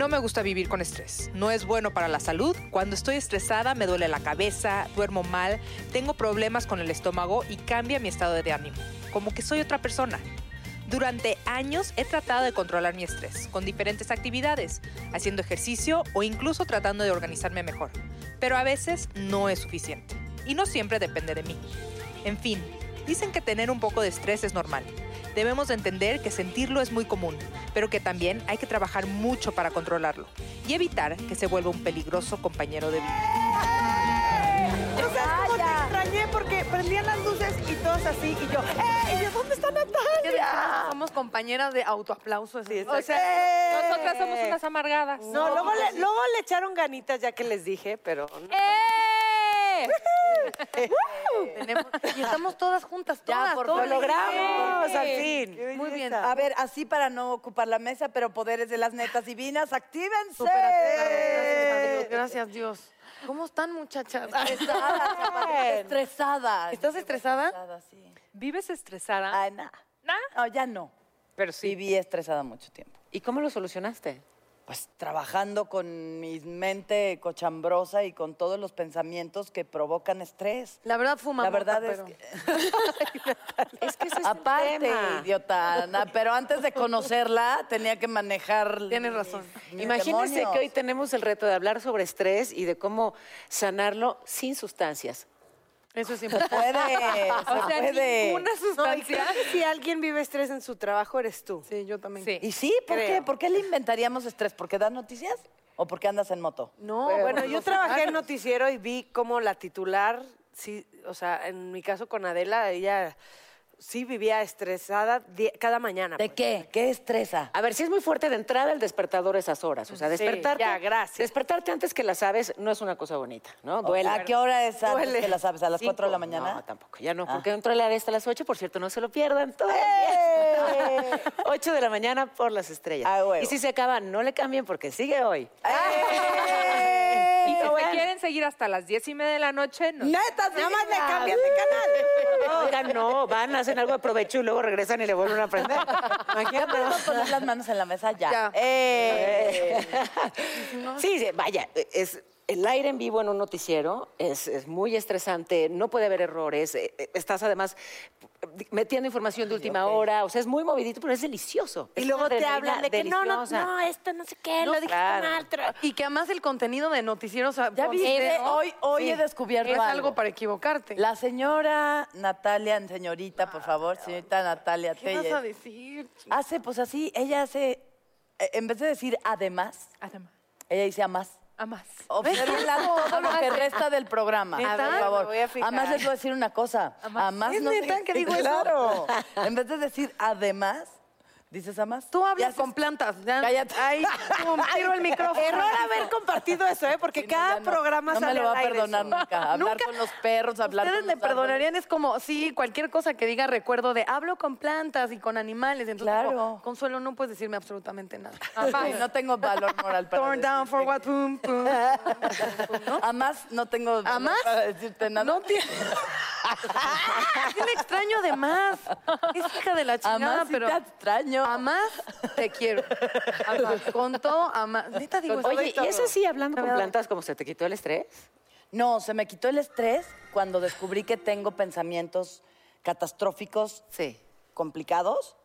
No me gusta vivir con estrés. No es bueno para la salud. Cuando estoy estresada me duele la cabeza, duermo mal, tengo problemas con el estómago y cambia mi estado de ánimo. Como que soy otra persona. Durante años he tratado de controlar mi estrés con diferentes actividades, haciendo ejercicio o incluso tratando de organizarme mejor. Pero a veces no es suficiente. Y no siempre depende de mí. En fin, dicen que tener un poco de estrés es normal. Debemos de entender que sentirlo es muy común, pero que también hay que trabajar mucho para controlarlo y evitar que se vuelva un peligroso compañero de vida. ¿No sabes cómo te extrañé? Porque prendían las luces y todos así, y yo, ¡eh! ¿Y de dónde está Natalia? Somos compañeras de autoaplauso. así. O sea, Nosotras somos unas amargadas. No, luego le, luego le echaron ganitas ya que les dije, pero... ¡Eh! Tenemos- y estamos todas juntas, todas. Ya, por todas. lo logramos, al fin. Muy bien. A ver, así para no ocupar la mesa, pero poderes de las netas divinas, actívense. Gracias. Gracias, Dios. ¿Cómo están, muchachas? Estresada, aparte, estresada. ¿Estás estresada? Estresada, sí. ¿Vives estresada? Ah, nah. No, ya no. Pero sí. Viví estresada mucho tiempo. ¿Y cómo lo solucionaste? Pues trabajando con mi mente cochambrosa y con todos los pensamientos que provocan estrés. La verdad fuma La mota, verdad es pero- que... Es que ese es Aparte, el tema. idiota, Ana, pero antes de conocerla tenía que manejar... Tienes razón. mis- mis Imagínense demonios. que hoy tenemos el reto de hablar sobre estrés y de cómo sanarlo sin sustancias. Eso es importante. Puede, se O sea, puede. ninguna sustancia. si alguien vive estrés en su trabajo, eres tú. Sí, yo también. Sí. ¿Y sí? ¿Por qué? ¿Por qué le inventaríamos estrés? ¿Porque das noticias? ¿O porque andas en moto? No, Bueno, yo trabajé en horarios. noticiero y vi cómo la titular, sí, o sea, en mi caso con Adela, ella sí vivía estresada cada mañana. ¿De pues. qué? ¿Qué estresa? A ver, si es muy fuerte de entrada el despertador esas horas. O sea, Sí, despertarte. ya, gracias. Despertarte antes que las aves no es una cosa bonita, ¿no? Duele. ¿A qué hora es antes Duele. que la sabes? ¿A las Cinco. 4 de la mañana? No, tampoco, ya no, Ah. porque entro a la hasta las 8, por cierto, no se lo pierdan todos ¡Eh! los días. 8 de la mañana por las estrellas. Ah, huevo. y si se acaba, no le cambien porque sigue hoy. ¡Eh! Quieren seguir hasta las diez y media de la noche, no. ¡Neta, nada más le cambian de canal! Oigan, no, van, hacen algo de provecho y luego regresan y le vuelven a aprender. ¿Ya Imagínate. podemos poner las manos en la mesa? Ya. Ya. ¡Eh! Sí, sí, vaya, es el aire en vivo en un noticiero es, es muy estresante, no puede haber errores, eh, eh, estás además metiendo información de última hora, o sea, es muy movidito, pero es delicioso. Y Es luego te hablan de que no, no, no, esto no sé qué, No, lo dijiste claro. Y que además el contenido de noticieros... o sea, ¿Ya viste? Hoy, hoy he descubierto Es algo. algo para equivocarte. La señora Natalia, señorita, por favor, señorita Natalia ¿Qué vas a decir? hace, pues así, ella hace, eh, en vez de decir además, Además, ella dice a más. A más. Observenla todo lo que resta del programa, ¿Neta? por Me favor. voy a. Además les voy a decir una cosa. Además ¿Es no neta sé- que digo eso? Claro. En vez de decir además, ¿Dices a más? Tú hablas con plantas. Ya, Cállate. Ahí, pum, tiro el micrófono. Error haber compartido eso, ¿eh? Porque Sí, no, cada no. programa No me sale lo va a perdonar eso. nunca. Hablar Nunca. con los perros, hablar Ustedes con me los árboles. perdonarían, es como, sí, cualquier cosa que diga recuerdo de hablo con plantas y con animales. Entonces, Claro. digo, Consuelo, no puedes decirme absolutamente nada. Ay, no tengo valor moral para Torn down for what, pum, pum. A más no tengo valor ¿A más? para decirte nada. No tiene. Sí me extraño además. Es hija de la chingada, más sí pero. te extraño. A más te quiero. Amás. Con todo, a más. Neta digo, Oye, ¿y es todo. así hablando con plantas como se te quitó el estrés? No, se me quitó el estrés cuando descubrí que tengo pensamientos catastróficos, Sí. complicados,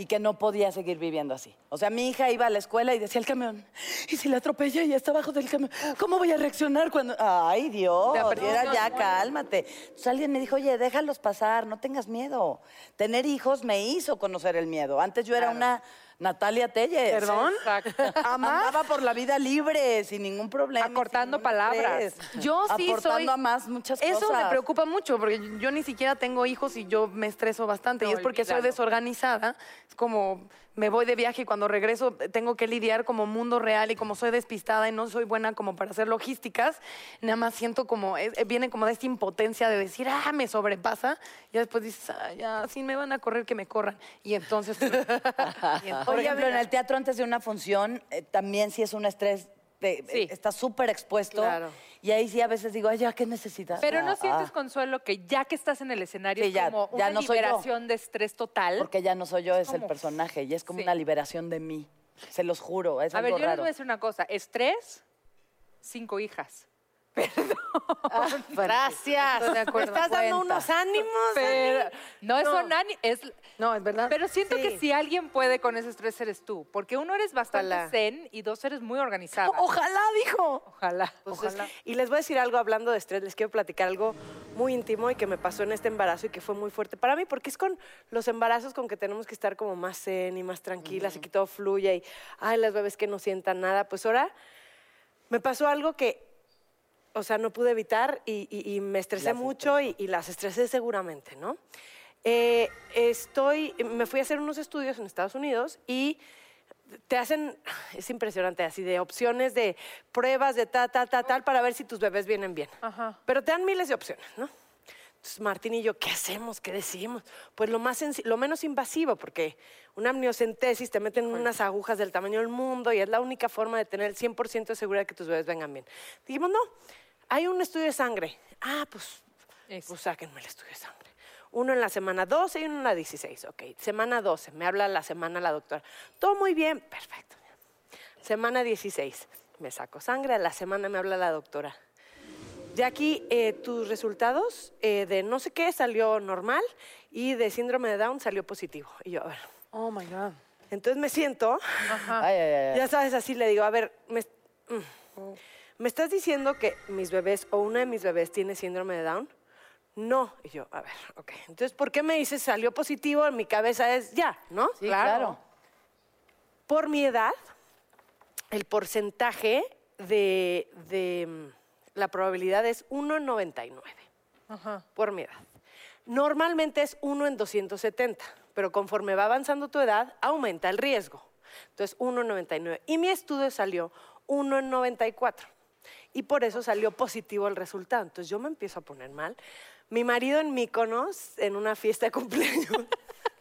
y que no podía seguir viviendo así. O sea, mi hija iba a la escuela y decía el camión, ¿y si la atropella y está abajo del camión? ¿Cómo voy a reaccionar cuando...? Ay, Dios, Te apretó. era ya, cálmate. Entonces alguien me dijo, oye, déjalos pasar, no tengas miedo. Tener hijos me hizo conocer el miedo. Antes yo era una Natalia Telles. ¿Perdón? Andaba por la vida libre, sin ningún problema. Acortando palabras. estrés. Yo sí Aportando soy. a más muchas Eso cosas. me preocupa mucho porque yo ni siquiera tengo hijos y yo me estreso bastante. y es porque soy desorganizada. Es como me voy de viaje y cuando regreso tengo que lidiar como mundo real y como soy despistada y no soy buena como para hacer logísticas, nada más siento como, es- eh, viene como de esta impotencia de decir, ah, me sobrepasa. Y después dices, ah, ya, si me van a correr, que me corran. Y entonces... y entonces- Por ejemplo, en el teatro antes de una función, eh, también sí es un estrés, Sí. eh, estás súper expuesto. Claro. Y ahí sí a veces digo, ay, ya, ¿qué necesitas? Pero Ah, no sientes, ah, Consuelo, que ya que estás en el escenario Sí, es ya- como ya una no liberación de estrés total. Porque ya no soy yo, es el personaje. Y es como Sí. una liberación de mí. Se los juro, es A ver, yo les raro. voy a decir una cosa. Estrés, cinco hijas. Gracias. De acuerdo. Me estás dando unos ánimos. Pero no es No. son ani- es No, es verdad. Pero siento Sí. que si alguien puede con ese estrés eres tú, porque uno eres bastante Ojalá. zen y dos eres muy organizada. Ojalá, dijo. Ojalá, Pues ojalá. es- y les voy a decir algo hablando de estrés, les quiero platicar algo muy íntimo y que me pasó en este embarazo y que fue muy fuerte para mí, porque es con los embarazos con que tenemos que estar como más zen y más tranquilas y que todo fluya y, ay, las bebés que no sientan nada. Pues ahora me pasó algo que, o sea, no pude evitar y, y- y me estresé Las mucho y, y las estresé seguramente, ¿no? Eh, estoy, me fui a hacer unos estudios en Estados Unidos y te hacen, es impresionante, así de opciones de pruebas de ta, ta, ta, tal, para ver si tus bebés vienen bien. Ajá. Pero te dan miles de opciones, ¿no? Entonces, Martín y yo, ¿qué hacemos? ¿Qué decimos? Pues lo, más lo menos invasivo, porque una amniocentesis te meten unas agujas del tamaño del mundo y es la única forma de tener el 100% de seguridad que tus bebés vengan bien. Dijimos, no, hay un estudio de sangre. Ah, pues, pues sáquenme el estudio de sangre. Uno en la semana 12 y uno en la 16. Ok, semana 12, me habla la semana la doctora. Todo muy bien, perfecto. Semana 16, me saco sangre, a la semana me habla la doctora. Jackie, eh, tus resultados eh, de no sé qué salió normal y de síndrome de Down salió positivo. Y yo, a ver, Oh, my God. entonces me siento, Ay, ay, ay, ay. ya sabes, así le digo, a ver, me, mm, ¿me estás diciendo que mis bebés o una de mis bebés tiene síndrome de Down? No. Y yo, a ver, ok. Entonces, ¿por qué me dices salió positivo? En mi cabeza es ya, ¿no? Sí, claro. Por mi edad, el porcentaje de, de, la probabilidad es 1 en 99. Ajá. Por mi edad. Normalmente es 1 en 270, pero conforme va avanzando tu edad, aumenta el riesgo. Entonces, 1 en 99. Y mi estudio salió 1 en 94. Y por eso salió positivo el resultado. Entonces, yo me empiezo a poner mal. Mi marido en Míconos, en una fiesta de cumpleaños.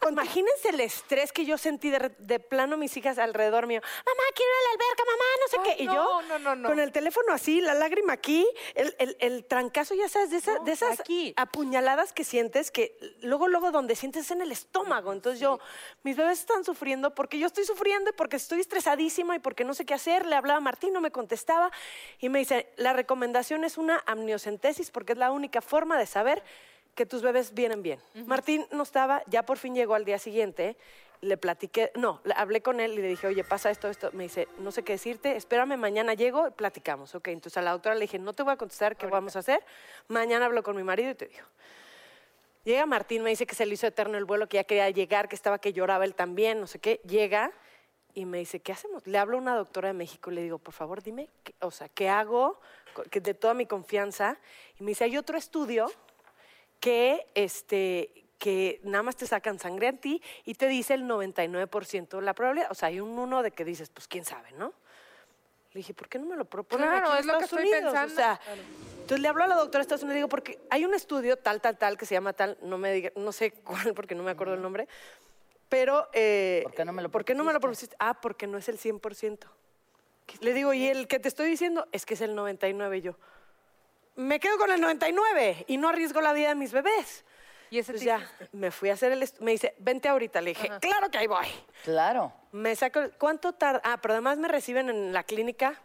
Imagínense el estrés que yo sentí de, de plano mis hijas alrededor mío. Mamá, quiero ir a la alberca, mamá, no sé Ay, qué. Y no, yo no, no, no. con el teléfono así, la lágrima aquí, el, el- el trancazo, ya sabes, de, esa- de esas aquí. apuñaladas que sientes, que luego, luego donde sientes es en el estómago. Entonces yo, mis bebés están sufriendo porque yo estoy sufriendo y porque estoy estresadísima y porque no sé qué hacer. Le hablaba a Martín, no me contestaba. Y me dice, la recomendación es una amniocentesis porque es la única forma de saber que tus bebés vienen bien. Martín no estaba, ya por fin llegó al día siguiente. Le platiqué, no, le hablé con él y le dije, oye, pasa esto, esto. Me dice, no sé qué decirte, espérame, mañana llego y platicamos. Ok, entonces a la doctora le dije, no te voy a contestar, ¿qué vamos a hacer? Mañana hablo con mi marido y te digo. Llega Martín, me dice que se le hizo eterno el vuelo, que ya quería llegar, que estaba que lloraba él también, no sé qué. Llega y me dice, ¿qué hacemos? Le hablo a una doctora de México y le digo, por favor, dime, qué- o sea, ¿qué hago? Que de toda mi confianza. Y me dice, hay otro estudio que, este, que nada más te sacan sangre a ti y te dice el 99% de la probabilidad. O sea, hay un uno de que dices, pues quién sabe, ¿no? Le dije, ¿por qué no me lo proponen Claro, aquí en es lo que Estados estoy Unidos? pensando. O sea, entonces le hablo a la doctora de Estados Unidos y digo, porque hay un estudio tal, tal, tal, que se llama tal, no me diga, no sé cuál, porque no me acuerdo el nombre, pero... eh, ¿Por qué no me lo ¿Por qué no me lo propusiste? Ah, porque no es el 100%. Le digo, y el que te estoy diciendo es que es el 99 y yo. Me quedo con el 99 y no arriesgo la vida de mis bebés. Y ese Pues ya, me fui a hacer el... Me dice, vente ahorita. Le dije, claro que ahí voy. Claro. Me saco... ¿Cuánto tarda? Ah, pero además me reciben en la clínica.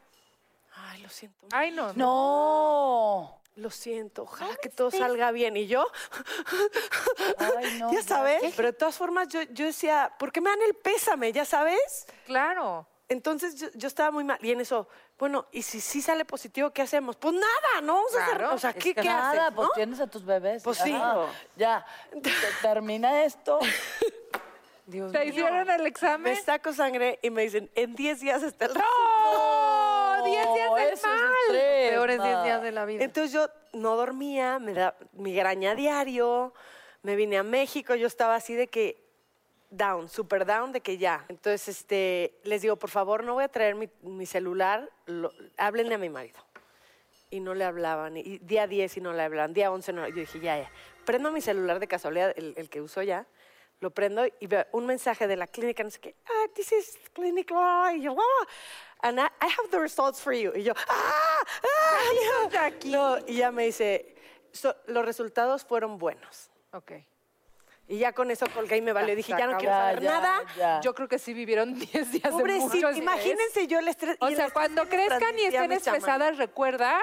Ay, lo siento. Ay, no. No. Lo siento, ojalá que todo salga bien. Y yo, Ay, no. ya sabes, pero de todas formas yo, yo decía, ¿por qué me dan el pésame? ¿Ya sabes? Claro. Entonces yo, yo estaba muy mal. Y en eso, bueno, ¿y si sí sale positivo, qué hacemos? Pues nada, ¿no? Vamos a hacer, Claro, o sea, Es ¿qué, que qué nada, haces, pues no? tienes a tus bebés. Pues sí. Ajá. Ya. Te- Termina esto. Dios ¿Te mío. hicieron el Me examen? saco sangre y me dicen, en 10 días está el ¡Oh! ¡10 días No, es mal! estrés, Peores 10 ma. días de la vida. Entonces yo no dormía, me da migraña diario, me vine a México, yo estaba así de que down, super down, de que ya. Entonces este, les digo, por favor, no voy a traer mi, mi celular, lo- háblenle a mi marido. Y no le hablaban, y día 10 y no le hablaban, día 11 no. Yo dije, ya, ya. Prendo mi celular de casualidad, el, el que uso ya, lo prendo y veo un mensaje de la clínica, no sé qué, ah, this is clinic y yo, ah, and I, I have the results for you. Y yo, ah, ah, ya. No, y ya me dice, "So, los resultados fueron buenos. Ok. Y ya con eso colgué y me valió. Dije, ya no quiero saber ya, nada. ya. Yo creo que sí vivieron 10 días de Pobrecito, mucho estrés. imagínense yo el estrés. O el sea, estrés cuando que me crezcan y transmitía estén mi chamaco. estresadas, recuerda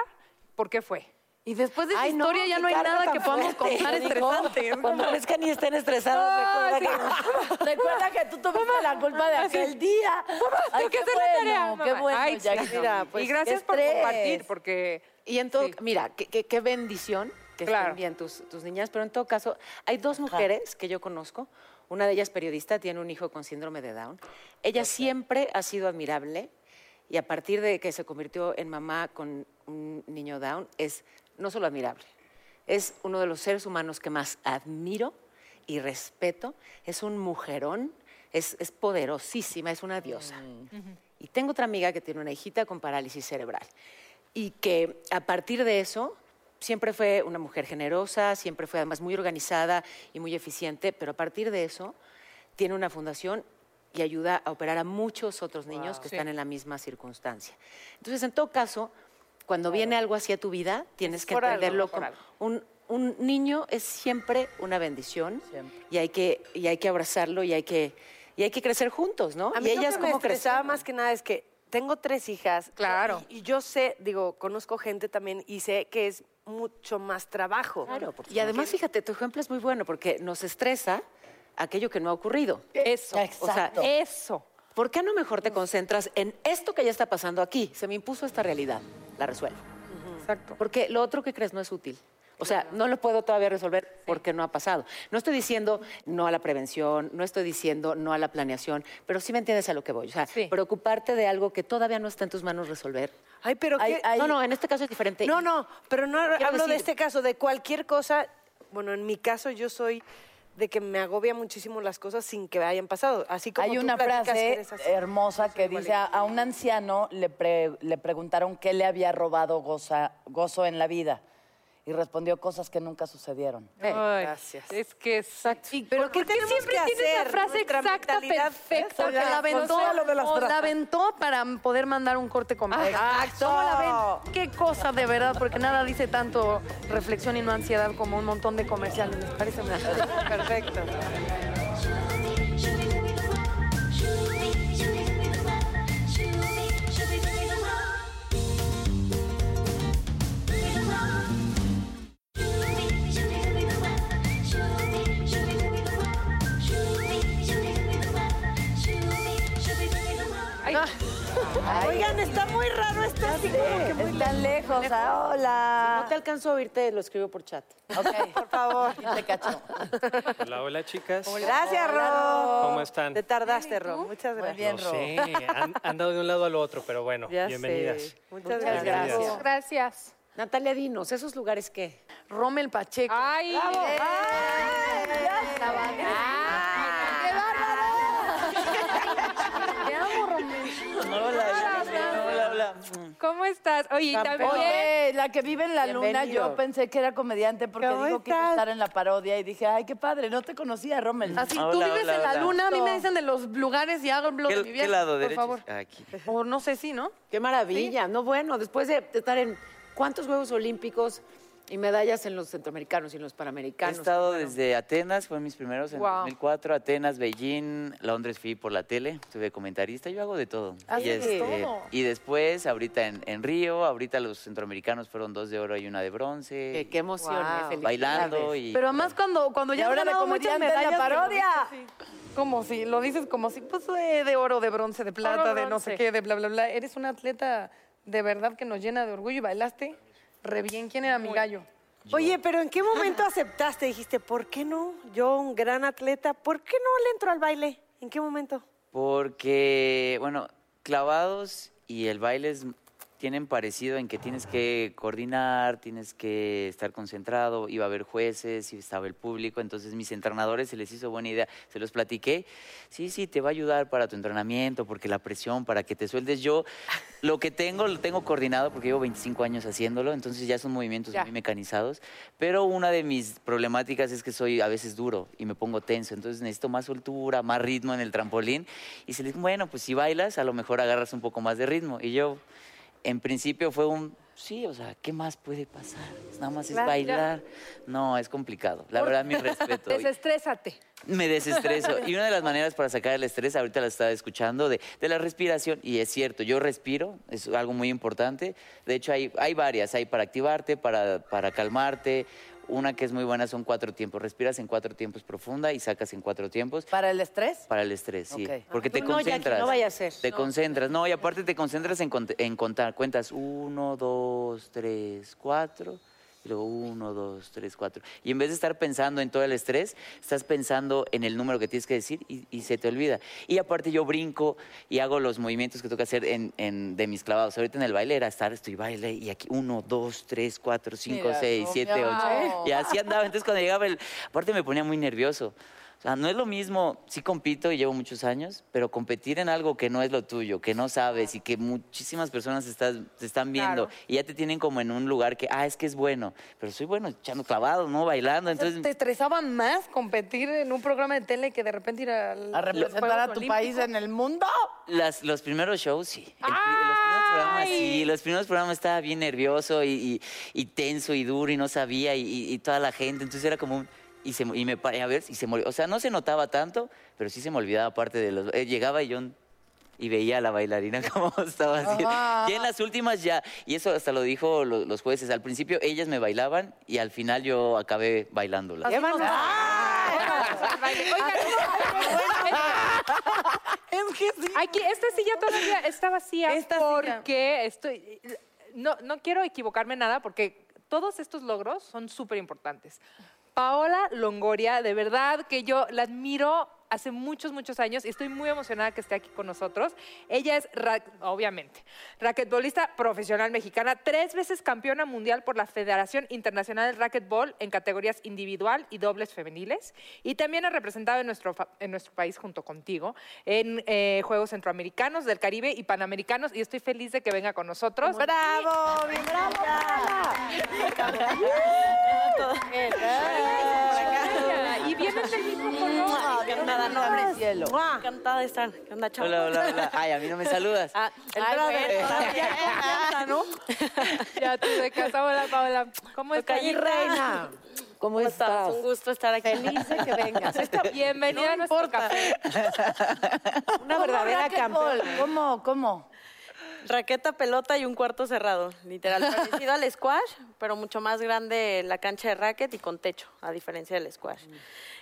por qué fue. Y después de esa Ay, no, historia ya qué no hay carga nada tan que podamos fuerte. contar estresante. Cuando crezcan y estén estresados, recuerda que... Recuerda que tú tuviste la culpa de aquel día. Ay, ¿Tú qué qué haces la tarea, bueno, qué mamá? bueno, Ay, Jackie. sí. Mira, pues, y gracias por estrés. compartir, porque Y en todo, Sí. mira, qué, qué- qué bendición que Claro. estén bien tus, tus niñas, pero en todo caso, hay dos mujeres que yo conozco. Una de ellas periodista, tiene un hijo con síndrome de Down. Ella siempre ha sido admirable y a partir de que se convirtió en mamá con un niño Down, es no solo admirable, es uno de los seres humanos que más admiro y respeto. Es un mujerón, es, es poderosísima, es una diosa. Y tengo otra amiga que tiene una hijita con parálisis cerebral y que a partir de eso siempre fue una mujer generosa, siempre fue además muy organizada y muy eficiente, pero a partir de eso tiene una fundación y ayuda a operar a muchos otros niños que están en la misma circunstancia. Entonces, en todo caso, cuando viene algo hacia tu vida, tienes que por entenderlo como algo. un, un niño es siempre una bendición Siempre. y hay que y hay que abrazarlo y hay que y hay que crecer juntos, ¿no? A mí y lo ellas me crecieron. más que nada es que tengo tres hijas. Claro. Y, y yo sé, digo, conozco gente también y sé que es mucho más trabajo. Claro, y además, fíjate, tu ejemplo es muy bueno porque nos estresa aquello que no ha ocurrido. Eso. O sea, eso. ¿Por qué no mejor te concentras en esto que ya está pasando aquí? Se me impuso esta realidad, la resuelvo. Exacto. Porque lo otro que crees no es útil. O sea, no lo puedo todavía resolver porque no ha pasado. No estoy diciendo no a la prevención, no estoy diciendo no a la planeación, pero sí me entiendes a lo que voy. O sea, Sí. preocuparte de algo que todavía no está en tus manos resolver. Ay, pero Ay, qué- ay, No, no, en este caso es diferente. No, no, pero no hablo de este caso, de cualquier cosa. Bueno, en mi caso yo soy de que me agobia muchísimo las cosas sin que hayan pasado. Así como Hay tú una que frase hermosa que dice, a, a un anciano le, pre- le preguntaron qué le había robado goza- gozo en la vida. Y respondió cosas que nunca sucedieron. Ay, gracias. Es que exacto. Pero ¿qué tenemos siempre que tiene esa frase Nuestra exacta, perfecta, que la aventó, o la aventó para poder mandar un corte comercial. Exacto. ¿Cómo la ven? Qué cosa de verdad, porque nada dice tanto reflexión y no ansiedad como un montón de comerciales. Me parece una... Perfecto. Oigan, está muy raro esto. así como que muy Están lejos. ah, hola. No te alcanzo a oírte, lo escribo por chat. Ok, Por favor. y te cacho. Hola, hola chicas. Gracias, Ro. ¿Cómo están? Te tardaste, Ro. Muchas Muy gracias. bien, No Ro. sé, han, han dado de un lado al otro, pero bueno, Ya bienvenidas. sé. Muchas Muchas gracias. gracias. Gracias. Natalia, dinos, ¿esos lugares qué? Rommel Pacheco. Ay, ¡Ay, ya ¿Cómo estás? Oye, también... Oye, la que vive en la luna, Bienvenido. yo pensé que era comediante porque ¿Cómo dijo que iba a estás? estar en la parodia y dije, ay, qué padre, no te conocía, Rommel. Así, tú Hola, vives hola, en la hola. luna, a mí me dicen de los lugares y hablo de ¿Qué, mi qué viaje, lado? por ¿Derecho? favor. Aquí. O no sé si, ¿no? Qué maravilla. No, bueno, después de estar en cuántos Juegos Olímpicos y medallas en los centroamericanos y en los He panamericanos. estado Bueno, desde Atenas, fueron mis primeros en Guau. 2004, Atenas, Beijing, Londres fui por la tele, estuve comentarista, yo hago de todo. Haces y, todo. y después, ahorita en, en Río, ahorita los centroamericanos fueron dos de oro y una de bronce. Qué, qué emoción, Wow. eh, felicidades. bailando y... Pero además cuando, cuando ya ahora de ganado muchas medallas... parodia. Como si, lo dices como si, pues, de, de oro, de bronce, de plata, de no sé qué, de bla, bla, bla. Eres un atleta de verdad que nos llena de orgullo y bailaste re bien. ¿Quién era mi gallo? Oye, pero ¿en qué momento aceptaste? Dijiste, ¿por qué no? Yo, un gran atleta, ¿por qué no le entro al baile? ¿En qué momento? Porque, bueno, clavados y el baile es- tienen parecido en que tienes que coordinar, tienes que estar concentrado, iba a haber jueces, y estaba el público, entonces mis entrenadores se les hizo buena idea, se los platiqué, sí, sí, te va a ayudar para tu entrenamiento, porque la presión, para que te sueltes. Yo lo que tengo, lo tengo coordinado porque llevo 25 años haciéndolo, entonces ya son movimientos Ya. muy mecanizados, pero una de mis problemáticas es que soy a veces duro y me pongo tenso, entonces necesito más soltura, más ritmo en el trampolín, y se les bueno, pues si bailas, a lo mejor agarras un poco más de ritmo, y yo, en principio fue un, sí, o sea, ¿qué más puede pasar? Nada más es Claro. bailar. No, es complicado, la verdad, mi respeto. Desestrésate. me desestreso. Y una de las maneras para sacar el estrés, ahorita la estaba escuchando, de, de la respiración. Y es cierto, yo respiro, es algo muy importante. De hecho, hay, hay varias. Hay para activarte, para, para calmarte. Una que es muy buena son cuatro tiempos. Respiras en cuatro tiempos profunda y sacas en cuatro tiempos. ¿Para el estrés? Para el estrés, sí. Porque te no, Jackie, concentras. no vaya a ser. Te concentras. No, y aparte te concentras en, en contar. Cuentas uno, dos, tres, cuatro. Y luego uno, dos, tres, cuatro. Y en vez de estar pensando en todo el estrés, estás pensando en el número que tienes que decir y, y se te olvida. Y aparte yo brinco y hago los movimientos que tengo que hacer en, en- de mis clavados. Ahorita en el baile era estar, estoy baile y aquí uno, dos, tres, cuatro, cinco, Mira, seis, no, siete, ocho. Y así andaba. Entonces cuando llegaba el... Aparte me ponía muy nervioso. O sea, no es lo mismo, sí compito y llevo muchos años, pero competir en algo que no es lo tuyo, que no sabes y que muchísimas personas estás, te están viendo y ya te tienen como en un lugar que, ah, es que es bueno, pero soy bueno echando clavados, ¿no? Bailando, entonces... ¿Te estresaba más competir en un programa de tele que de repente ir al- ¿A representar a tu país en el mundo? Las, los primeros shows, sí. El los primeros programas, sí. Los primeros programas estaba bien nervioso y, y- y tenso y duro y no sabía y, y- y toda la gente. Entonces era como un... Y, se, y me paré a ver y se me. O sea, no se notaba tanto, pero sí se me olvidaba parte de los... eh, llegaba y yo... Y veía a la bailarina como estaba haciendo. Ajá. Y en las últimas ya, y eso hasta lo dijo lo- los jueces, al principio ellas me bailaban y al final yo acabé maravilla. Es que sí. Aquí, esta silla todavía está vacía Esta silla. porque estoy... No, no quiero equivocarme nada porque todos estos logros son súper importantes. Paola Longoria, de verdad que yo la admiro hace muchos, muchos años y estoy muy emocionada que esté aquí con nosotros. Ella es, ra- obviamente, raquetbolista profesional mexicana, tres veces campeona mundial por la Federación Internacional de Racquetball en categorías individual y dobles femeniles y también ha representado en nuestro, en nuestro país junto contigo en eh, Juegos Centroamericanos, del Caribe y Panamericanos y estoy feliz de que venga con nosotros. ¡Bravo! ¡Bien. Y vienen del mismo color. Encantada, no abre cielo. Encantada de estar. ¿Qué onda, chavo? Hola, hola, hola. Ay, a mí no me saludas. Ah, el brother. Ya, ¿no? Ya tú de casa, hola Paola. ¿Cómo estás? Calle Reina. ¿Cómo estás? Un gusto estar aquí. Feliz de que vengas. Bienvenida a nuestro café. Una verdadera campeona. ¿Cómo, cómo? Raqueta, pelota y un cuarto cerrado, literal. Parecido al squash, pero mucho más grande la cancha de racket y con techo, a diferencia del squash.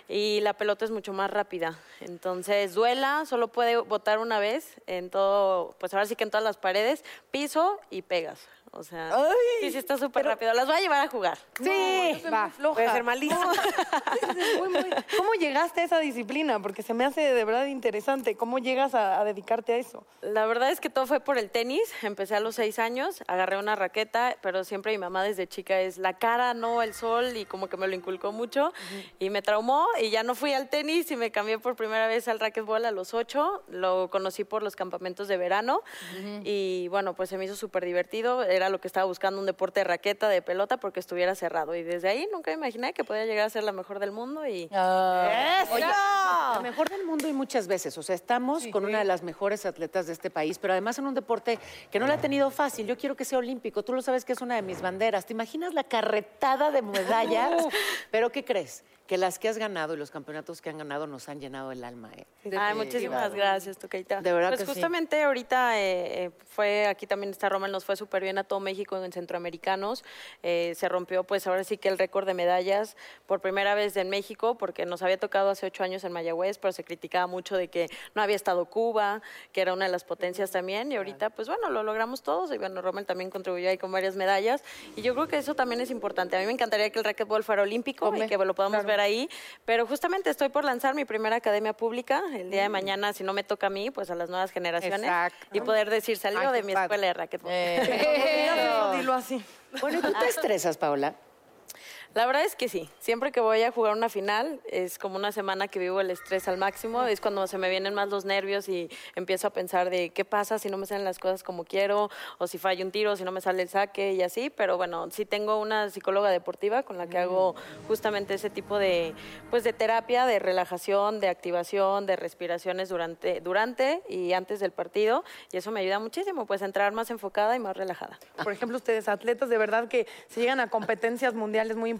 Y la pelota es mucho más rápida. Entonces, duela, solo puede botar una vez en todo, pues ahora sí que en todas las paredes, piso y pegas. O sea, Ay, sí, sí está súper rápido. Las voy a llevar a jugar. Sí, va. Puede ser malísimo. ¿Cómo llegaste a esa disciplina? Porque se me hace de verdad interesante. ¿Cómo llegas a, a dedicarte a eso? La verdad es que todo fue por el tenis. Empecé a los seis años, agarré una raqueta, pero siempre mi mamá desde chica es la cara, no el sol, y como que me lo inculcó mucho. Y me traumó y ya no fui al tenis y me cambié por primera vez al racquetball a los ocho. Lo conocí por los campamentos de verano y bueno, pues se me hizo súper divertido. Era lo que estaba buscando, un deporte de raqueta, de pelota, porque estuviera cerrado. Y desde ahí nunca imaginé que podía llegar a ser la mejor del mundo y... Oye, la mejor del mundo y muchas veces. O sea, estamos con una de las mejores atletas de este país, pero además en un deporte que no le ha tenido fácil. Yo quiero que sea olímpico. Tú lo sabes que es una de mis banderas. ¿Te imaginas la carretada de medallas? pero ¿qué crees? Que las que has ganado y los campeonatos que han ganado nos han llenado el alma. ¿eh? Ay, muchísimas gracias, Tocaita. De verdad Pues que sí. justamente ahorita eh, eh, fue, aquí también está Rommel, nos fue súper bien a todo México en centroamericanos. Eh, se rompió, pues ahora sí que el récord de medallas por primera vez en México, porque nos había tocado hace ocho años en Mayagüez, pero se criticaba mucho de que no había estado Cuba, que era una de las potencias también. Y ahorita, pues bueno, lo logramos todos. Y bueno, Rommel también contribuyó ahí con varias medallas. Y yo creo que eso también es importante. A mí me encantaría que el racquetball fuera olímpico y que lo podamos ver ahí. Pero justamente estoy por lanzar mi primera academia pública el día de mañana, si no me toca a mí, pues a las nuevas generaciones. Exacto. Y poder decir, salió Ay, de mi padre. escuela de racquetball. Dilo así. Bueno, ¿y tú te estresas, Paola? La verdad es que sí. Siempre que voy a jugar una final, es como una semana que vivo el estrés al máximo. Es cuando se me vienen más los nervios y empiezo a pensar de qué pasa si no me salen las cosas como quiero, o si falla un tiro, si no me sale el saque y así. Pero bueno, sí tengo una psicóloga deportiva con la que hago justamente ese tipo de, pues, de terapia, de relajación, de activación, de respiraciones durante, durante y antes del partido. Y eso me ayuda muchísimo, pues, a entrar más enfocada y más relajada. Por ejemplo, ustedes atletas de verdad que se llegan a competencias mundiales muy importantes.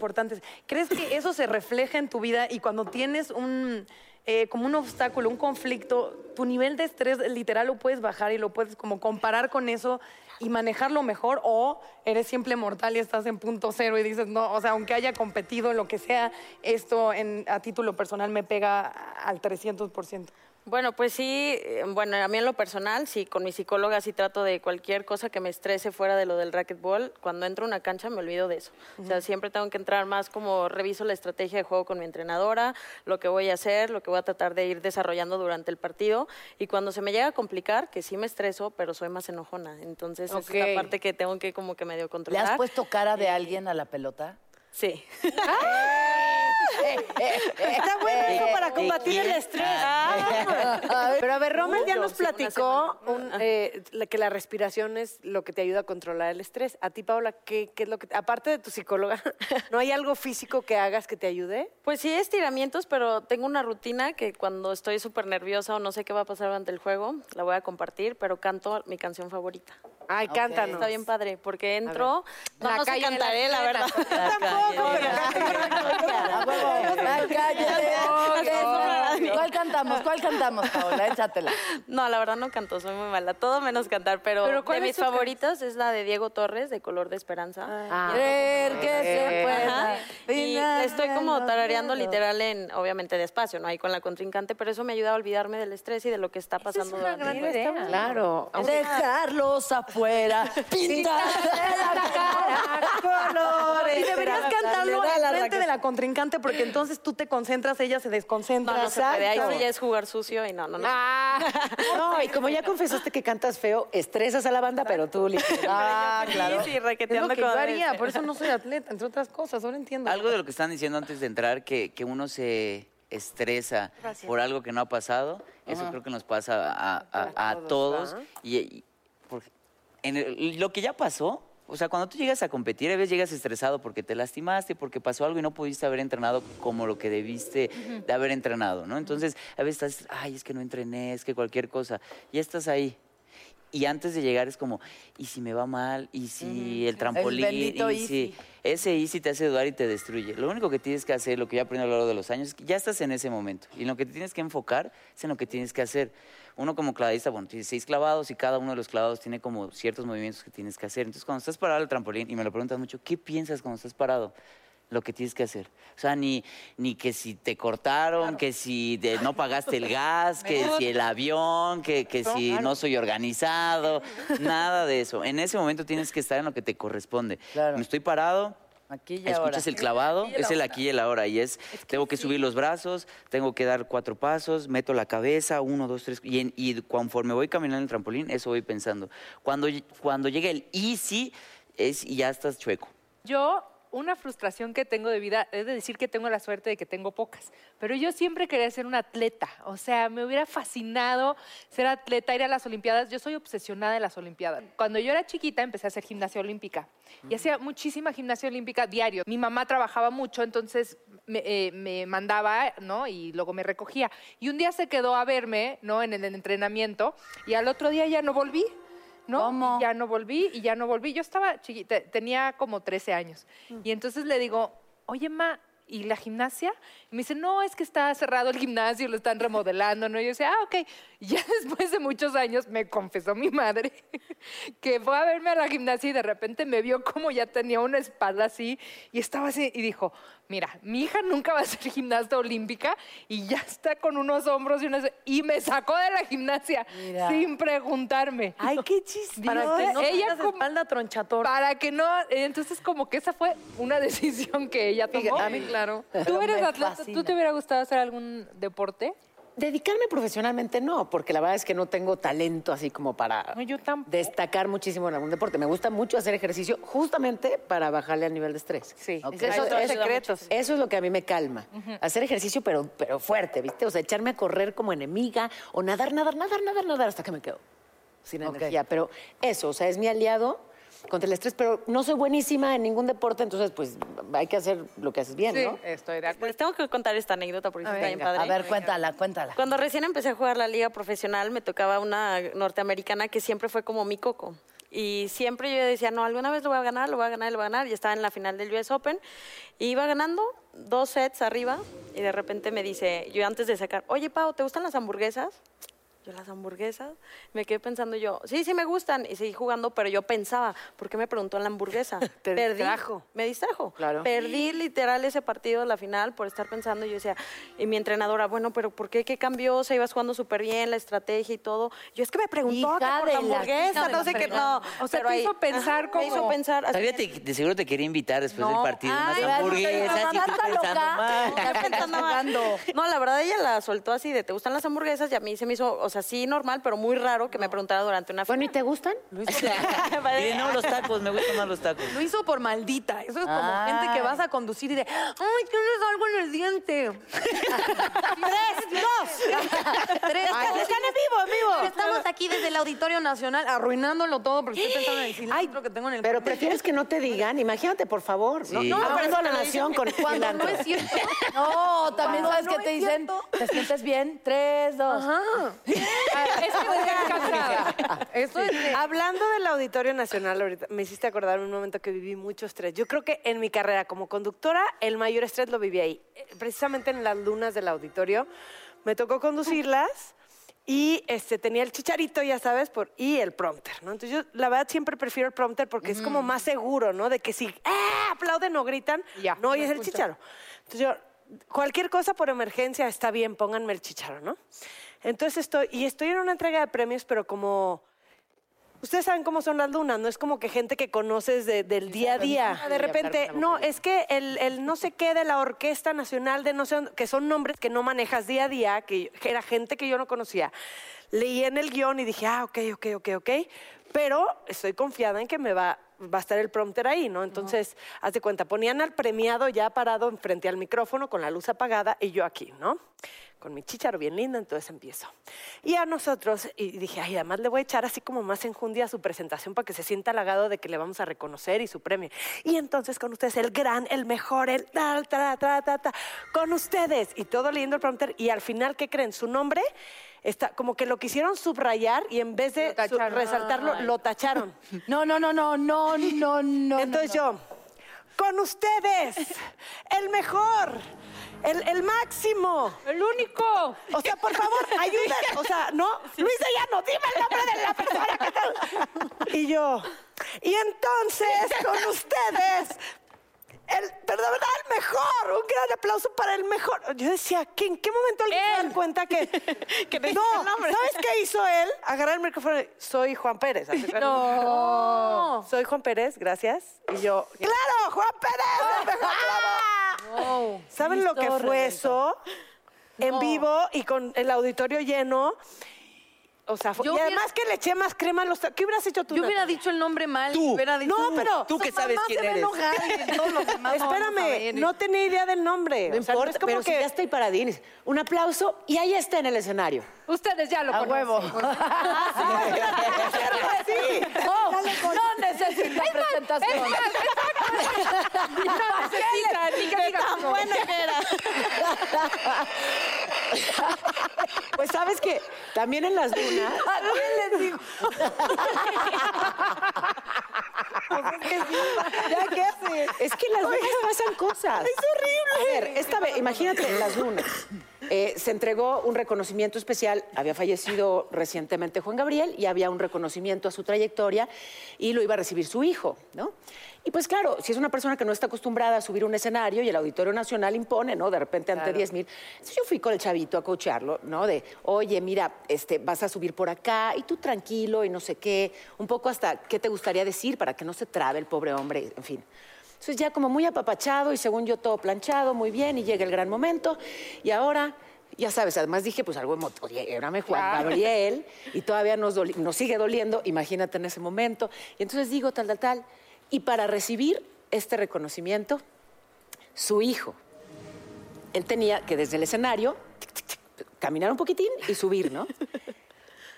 ¿Crees que eso se refleja en tu vida y cuando tienes un eh, como un obstáculo, un conflicto, tu nivel de estrés literal lo puedes bajar y lo puedes como comparar con eso y manejarlo mejor o eres simple mortal y estás en punto cero y dices, no, o sea, aunque haya competido lo que sea, esto a título personal me pega al 300%. Bueno, pues sí, eh, bueno, a mí en lo personal, sí, con mi psicóloga sí trato de cualquier cosa que me estrese fuera de lo del racquetball. Cuando entro a una cancha me olvido de eso. O sea, siempre tengo que entrar más como reviso la estrategia de juego con mi entrenadora, lo que voy a hacer, lo que voy a tratar de ir desarrollando durante el partido. Y cuando se me llega a complicar, que sí me estreso, pero soy más enojona. Entonces, esa es la parte que tengo que como que medio ¿Le controlar. has puesto cara de alguien a la pelota? Sí. Está bueno eso para combatir el estrés. Pero a ver, Rommel ya nos platicó un, eh, que la respiración es lo que te ayuda a controlar el estrés. A ti, Paula, ¿qué, qué es lo que, aparte de tu psicóloga, ¿no hay algo físico que hagas que te ayude? Pues sí, estiramientos, pero tengo una rutina que cuando estoy súper nerviosa o no sé qué va a pasar durante el juego, la voy a compartir, pero canto mi canción favorita. Ay, cántanos. Está bien padre, porque entro, no, La no sé calle de cantar, las ¿eh? la verdad. Calle de- ¿Cuál cantamos? ¿Cuál cantamos, Paola? Échatela. No, la verdad no canto, soy muy mala, todo menos cantar, pero, ¿Pero cuál de es mis favoritas es la de Diego Torres, de Color de Esperanza. Ah. Creer que se pueda. Y estoy como tarareando literal en, obviamente despacio, ¿no? Ahí con la contrincante, pero eso me ayuda a olvidarme del estrés y de lo que está pasando durante el juego. Claro. Dejarlos afuera, pintar la cara colores. Y deberías cantarlo le enfrente de la contrincante porque entonces tú te concentras, ella se desconcentra. No, no se puede, ahí Exacto. sí ya es jugar sucio y no, no, no. Ah, no, y como ya confesaste que cantas feo, estresas a la banda, pero tú literal. Ah, claro. Sí, sí, Es raqueteando lo que yo haría, por eso no soy atleta, entre otras cosas, ahora entiendo. Algo de lo que están diciendo antes de entrar, que, que uno se estresa por algo que no ha pasado, eso creo que nos pasa a, a- a todos. Y, y por- en el- lo que ya pasó, o sea, cuando tú llegas a competir, a veces llegas estresado porque te lastimaste, porque pasó algo y no pudiste haber entrenado como lo que debiste de haber entrenado, ¿no? Entonces, a veces estás, ay, es que no entrené, es que cualquier cosa, ya estás ahí. Y antes de llegar es como, ¿y si me va mal? ¿Y si el trampolín? bendito ¿Y si easy. ese easy te hace dudar y te destruye? Lo único que tienes que hacer, lo que yo aprendí a lo largo de los años, es que ya estás en ese momento. Y lo que te tienes que enfocar es en lo que tienes que hacer. Uno como clavadista, bueno, tiene seis clavados y cada uno de los clavados tiene como ciertos movimientos que tienes que hacer. Entonces, cuando estás parado al trampolín, y me lo preguntan mucho, ¿qué piensas cuando estás parado? Lo que tienes que hacer. O sea, ni, ni que si te cortaron, que si de- no pagaste el gas, que si el avión, que, que si no soy organizado, nada de eso. En ese momento tienes que estar en lo que te corresponde. Claro. Me estoy parado, Aquí y escuchas ahora. el clavado, es el aquí y el ahora. Y es, tengo que subir los brazos, tengo que dar cuatro pasos, meto la cabeza, uno, dos, tres. Y, en- y conforme voy caminando en el trampolín, eso voy pensando. Cuando, cuando llega el easy, es y ya estás chueco. Yo, una frustración que tengo de vida, es de decir que tengo la suerte de que tengo pocas, pero yo siempre quería ser una atleta, o sea, me hubiera fascinado ser atleta, ir a las Olimpiadas, yo soy obsesionada de las Olimpiadas. Cuando yo era chiquita empecé a hacer gimnasia olímpica y hacía muchísima gimnasia olímpica diario. Mi mamá trabajaba mucho, entonces me, eh, me mandaba, ¿no? Y luego me recogía. Y un día se quedó a verme, ¿no? En el entrenamiento y al otro día ya no volví. ¿No? Y ya no volví y ya no volví. Yo estaba chiquita, tenía como 13 años. Y entonces le digo, oye, ma, ¿y la gimnasia? Y me dice, no, es que está cerrado el gimnasio, lo están remodelando, ¿no? Y yo decía, ah, ok. Y ya después de muchos años me confesó mi madre que fue a verme a la gimnasia y de repente me vio como ya tenía una espalda así y estaba así y dijo, mira, mi hija nunca va a ser gimnasta olímpica y ya está con unos hombros y unas... Y me sacó de la gimnasia Mira. sin preguntarme. Ay, qué chistoso. Para que no ella tengas espalda tronchator. Para que no, entonces como que esa fue una decisión que ella tomó. A mí, claro. ¿Tú eres atleta? ¿Tú te hubiera gustado hacer algún deporte? Dedicarme profesionalmente no, porque la verdad es que no tengo talento así como para destacar muchísimo en algún deporte. Me gusta mucho hacer ejercicio justamente para bajarle al nivel de estrés. Sí, Ok. ese es otro secreto. Eso es lo que a mí me calma. Hacer ejercicio, pero, pero fuerte, ¿viste? O sea, echarme a correr como enemiga o nadar, nadar, nadar, nadar, nadar hasta que me quedo sin energía. Pero eso, o sea, es mi aliado contra el estrés, pero no soy buenísima en ningún deporte, entonces pues hay que hacer lo que haces bien, ¿no? estoy de acuerdo. Les tengo que contar esta anécdota porque está bien padre. A ver, cuéntala, cuéntala. Cuando recién empecé a jugar la liga profesional, me tocaba una norteamericana que siempre fue como mi coco. Y siempre yo decía, no, alguna vez lo voy a ganar, lo voy a ganar, lo voy a ganar. Y estaba en la final del US Open. Y iba ganando dos sets arriba. Y de repente me dice, yo antes de sacar, oye, Pau, ¿te gustan las hamburguesas? Yo, las hamburguesas. Me quedé pensando yo, sí, sí me gustan. Y seguí jugando, pero yo pensaba, ¿por qué me preguntó en la hamburguesa? Te Perdí. distrajo. Me distrajo. Claro. Perdí literal ese partido, la final, por estar pensando. Y yo decía, y mi entrenadora, bueno, pero ¿por qué? ¿Qué cambió? Se ibas jugando súper bien, la estrategia y todo. Yo es que me preguntó que por la la hamburguesa, de no la sé qué. No. O sea, pero te ahí- hizo pensar Ajá, Me hizo como- pensar. así- te- de seguro te quería invitar después No. del partido unas Ay, hamburguesas y tú mal. Estoy pensando mal. No, la verdad ella la soltó así de te gustan las hamburguesas y a mí se me hizo, o sea, sí normal, pero muy raro que me preguntara durante una Bueno, ¿y te gustan? Dile, no, los tacos, me gustan más los tacos. Lo hizo por maldita. Eso es como Ah. gente que vas a conducir y de, ay, tienes algo en el diente. ¡Tres, dos! ¡Tres, están en vivo, en vivo. Estamos aquí desde el Auditorio Nacional arruinándolo todo porque estoy pensando en el cilantro que tengo en el Pero prefieres que no te digan, imagínate, por favor. No, Sí. no, No, pero a la nación con Cuando no cilantro. es cierto. No, también Cuando sabes no que te dicen, cierto. ¿te sientes bien? Tres, dos. Ajá. Es que es de- Hablando del Auditorio Nacional, ahorita me hiciste acordar un momento que viví mucho estrés. Yo creo que en mi carrera como conductora, el mayor estrés lo viví ahí. Eh, Precisamente en las lunas del auditorio. Me tocó conducirlas y este, tenía el chicharito, ya sabes, por, y el prompter, ¿no? Entonces yo, la verdad, siempre prefiero el prompter porque es como más seguro, ¿no? De que si ¡ah! aplauden o gritan, Ya, no oyes no el chicharo. Entonces yo, cualquier cosa por emergencia está bien, pónganme el chicharo, ¿no? Entonces estoy, y estoy en una entrega de premios, pero como... Ustedes saben cómo son las lunas, no es como que gente que conoces de- del día a día. De repente, no, es que el, el no sé qué de la Orquesta Nacional de no sé dónde, que son nombres que no manejas día a día, que, que era gente que yo no conocía. Leí en el guion y dije, ah, ok, ok, ok, ok. Pero estoy confiada en que me va, va a estar el prompter ahí, ¿no? Entonces, haz de cuenta, ponían al premiado ya parado enfrente al micrófono con la luz apagada y yo aquí, ¿no? Con mi chicharo bien linda, entonces empiezo. Y a nosotros, y dije, ay, además le voy a echar así como más enjundia a su presentación para que se sienta halagado de que le vamos a reconocer y su premio. Y entonces con ustedes, el gran, el mejor, el tal, ta, ta, ta, ta, con ustedes. Y todo leyendo el prompter. Y al final, ¿qué creen? Su nombre está como que lo quisieron subrayar y en vez de su- resaltarlo, lo tacharon. No, no, no, no, no, no, no. Entonces yo, con ustedes, el mejor, el, el máximo. El único. O sea, por favor, ayuden. O sea, no, Luis Llano, dime el nombre de la persona que está. Y yo, y entonces, con ustedes, el, pero de verdad, el mejor. Un gran aplauso para el mejor. Yo decía, ¿qué- ¿en qué momento alguien se da cuenta que... no, ¿sabes qué hizo él? Agarrar el micrófono y, soy Juan Pérez. Que- No. Soy Juan Pérez, gracias. Y yo, ¡claro, Juan Pérez! el mejor bravo". ¿Saben lo que fue eso? En vivo y con el auditorio lleno. O sea, fue- Yo y hubiera- además que le eché más crema a los... ta- ¿Qué hubieras hecho tú? Yo hubiera Natalia? dicho el nombre mal. Tú. hubiera dicho, No, pero... Tú que sabes quién eres. Espérame, no tenía idea del nombre. No O sea, no importa, es como pero si que... ya estoy paradín. Un aplauso y ahí está en el escenario. Ustedes ya lo A conocen. huevo. Sí. No, no necesita presentación. No necesitan ni que digan Tan no. Pues sabes que también en las dunas... ¿A quién les digo? ¿Ya qué hace? Es que en las dunas pasan cosas. Es horrible. A ver, esta vez, imagínate en las dunas. Eh, se entregó un reconocimiento especial. Había fallecido recientemente Juan Gabriel y había un reconocimiento a su trayectoria y lo iba a recibir su hijo, ¿no? Y pues claro, si es una persona que no está acostumbrada a subir un escenario y el Auditorio Nacional impone, ¿no? De repente ante 10 mil. Entonces yo fui con el chavito a coacharlo, ¿no? De, oye, mira, este, vas a subir por acá y tú tranquilo y no sé qué. Un poco hasta qué te gustaría decir para que no se trabe el pobre hombre, en fin. Entonces ya como muy apapachado y según yo todo planchado, muy bien, y llega el gran momento. Y ahora, ya sabes, además dije, pues algo emo- oye, érame Juan Gabriel, y todavía nos, nos sigue doliendo, imagínate en ese momento. Y entonces digo tal, tal, tal. Y para recibir este reconocimiento, su hijo, él tenía que desde el escenario caminar un poquitín y subir, ¿no?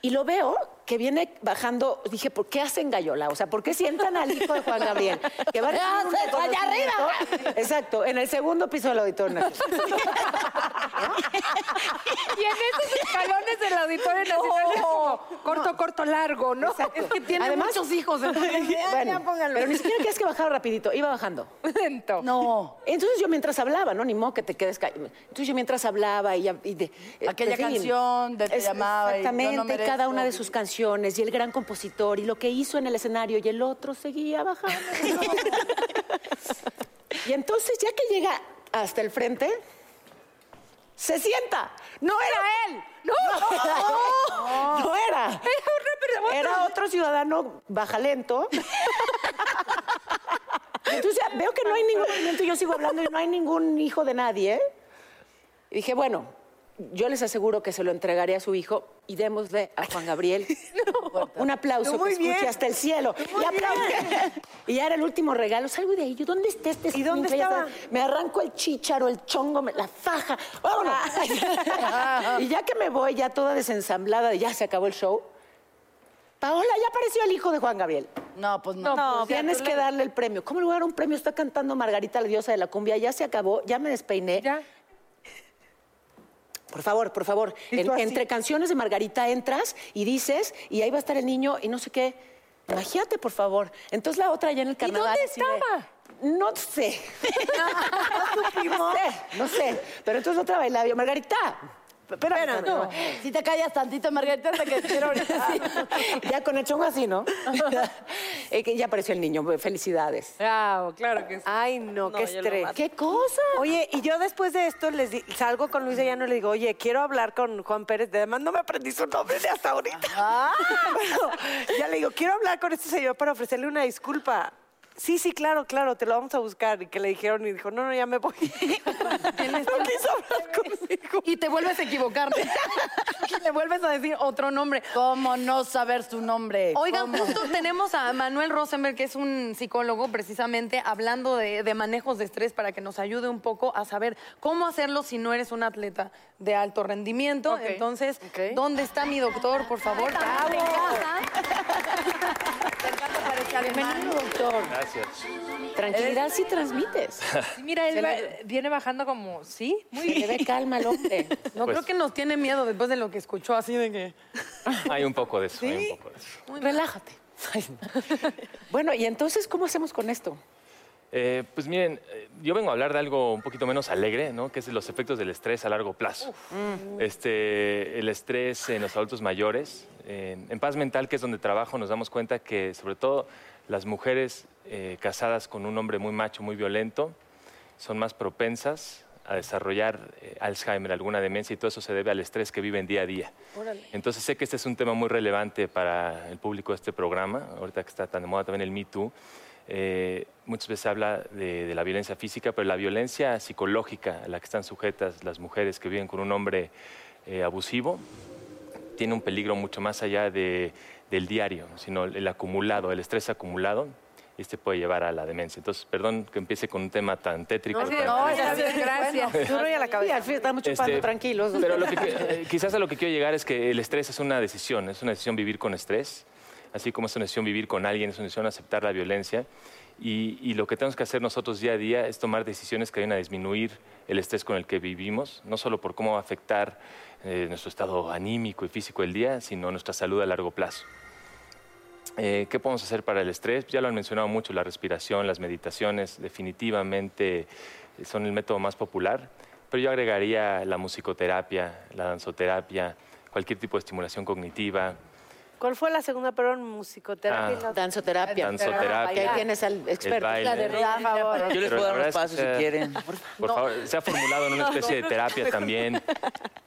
Y lo veo que viene bajando, dije, ¿por qué hacen gallola? O sea, ¿por qué sientan al hijo de Juan Gabriel? Que va a recibir un ¡Haces allá reconocimiento? Exacto, en el segundo piso del Auditorio. Y en esos escalones del Auditorio Nacional es como corto, corto, largo, ¿no? Exacto. Es que tiene Además- muchos hijos. entonces, Bueno, pero ni siquiera quieres que bajara rapidito, iba bajando. Lento. No. Entonces yo mientras hablaba, ¿no? Ni modo que te quedes callado. Entonces yo mientras hablaba y, ya- y de... Aquella canción de Te Es- llamaba y Yo no Exactamente, y cada una de sus canciones y el gran compositor y lo que hizo en el escenario y el otro seguía bajando. y entonces ya que llega hasta el frente, se sienta. No era él. No, no, no era. Era otro ciudadano bajalento. Entonces veo que no hay ningún movimiento y yo sigo hablando y no hay ningún hijo de nadie. Y dije, bueno, yo les aseguro que se lo entregaré a su hijo y démosle a Juan Gabriel un aplauso Muy que escuche bien. hasta el cielo. Y. Y ya era el último regalo. Salgo de ahí. Yo, ¿dónde está este ¿Y dónde estaba? Me arranco el chícharo, el chongo, me- la faja. ¡Vámonos! y ya que me voy, ya toda desensamblada, ya se acabó el show. Paola, ya apareció el hijo de Juan Gabriel. No, pues no. No, tienes que darle el premio. ¿Cómo le voy a dar un premio? Está cantando Margarita, la diosa de la cumbia. Ya se acabó, ya me despeiné. Ya. Por favor, por favor. ¿Y En- entre canciones de Margarita entras y dices, y ahí va a estar el niño y no sé qué. Imagínate, por favor. Entonces la otra ya en el carnaval. dónde así de, estaba? no sé. no sé, no sé. Pero entonces otra bailaba yo, Margarita. Espérame. No. Si te callas tantito, Margarita, te que quiero ahorita. Ya con el chongo así, ¿no? Eh, que ya apareció el niño. Felicidades. Claro, claro que sí. Ay, no, qué yo lo estrés. mato. ¿Qué cosa? Oye, y yo después de esto les di- salgo con Luis de Llano y le digo, oye, quiero hablar con Juan Pérez. Además, no me aprendí su nombre de hasta ahorita. Bueno, ya le digo, quiero hablar con este señor para ofrecerle una disculpa. Sí, sí, claro, claro, te lo vamos a buscar. Y que le dijeron y dijo, no, no, ya me voy. no quiso hablar conmigo. Y te vuelves a equivocar. y le vuelves a decir otro nombre. ¿Cómo no saber su nombre? Oigan, ¿Cómo? justo tenemos a Manuel Rosenberg, que es un psicólogo, precisamente hablando de, de manejos de estrés para que nos ayude un poco a saber cómo hacerlo si no eres un atleta de alto rendimiento. Entonces. ¿dónde está mi doctor, por favor? Bienvenido, doctor. Gracias. Tranquilidad sí transmites. Sí, mira, él Se va- le- viene bajando como, sí, muy Se le ve calma al hombre. No Pues- creo que nos tiene miedo después de lo que escuchó, así de que... Hay un poco de eso, hay un poco de eso. Relájate. bueno, y entonces, ¿cómo hacemos con esto? Eh, pues miren, eh, yo vengo a hablar de algo un poquito menos alegre, ¿no? Que es los efectos del estrés a largo plazo. Este, el estrés en los adultos mayores. En, en paz mental, que es donde trabajo, nos damos cuenta que sobre todo las mujeres eh, casadas con un hombre muy macho, muy violento, son más propensas a desarrollar eh, Alzheimer, alguna demencia, y todo eso se debe al estrés que viven día a día. Entonces sé que este es un tema muy relevante para el público de este programa, ahorita que está tan de moda también el Me Too. Eh, muchas veces se habla de, de la violencia física, pero la violencia psicológica a la que están sujetas las mujeres que viven con un hombre eh, abusivo tiene un peligro mucho más allá de- del diario, sino el acumulado, el estrés acumulado, y este puede llevar a la demencia. Entonces, perdón que empiece con un tema tan tétrico. tan- No, bien, gracias. Duro y a la cabeza. al fin estamos chupando Este, tranquilos. Pero lo que, eh, quizás a lo que quiero llegar es que el estrés es una decisión, es una decisión vivir con estrés, así como es una decisión vivir con alguien, es una decisión aceptar la violencia. Y, y lo que tenemos que hacer nosotros día a día es tomar decisiones que vayan a disminuir el estrés con el que vivimos, no solo por cómo va a afectar eh, nuestro estado anímico y físico del día, sino nuestra salud a largo plazo. Eh, ¿Qué podemos hacer para el estrés? Ya lo han mencionado mucho, la respiración, las meditaciones, definitivamente son el método más popular, pero yo agregaría la musicoterapia, la danzoterapia, cualquier tipo de estimulación cognitiva. ¿Cuál fue la segunda, perdón? Musicoterapia. y la- Danzoterapia. Danzoterapia. Que ahí tienes al experto. La de favor. Yo les puedo dar unos es que pasos si quieren. Por favor, se ha formulado en una especie de terapia también.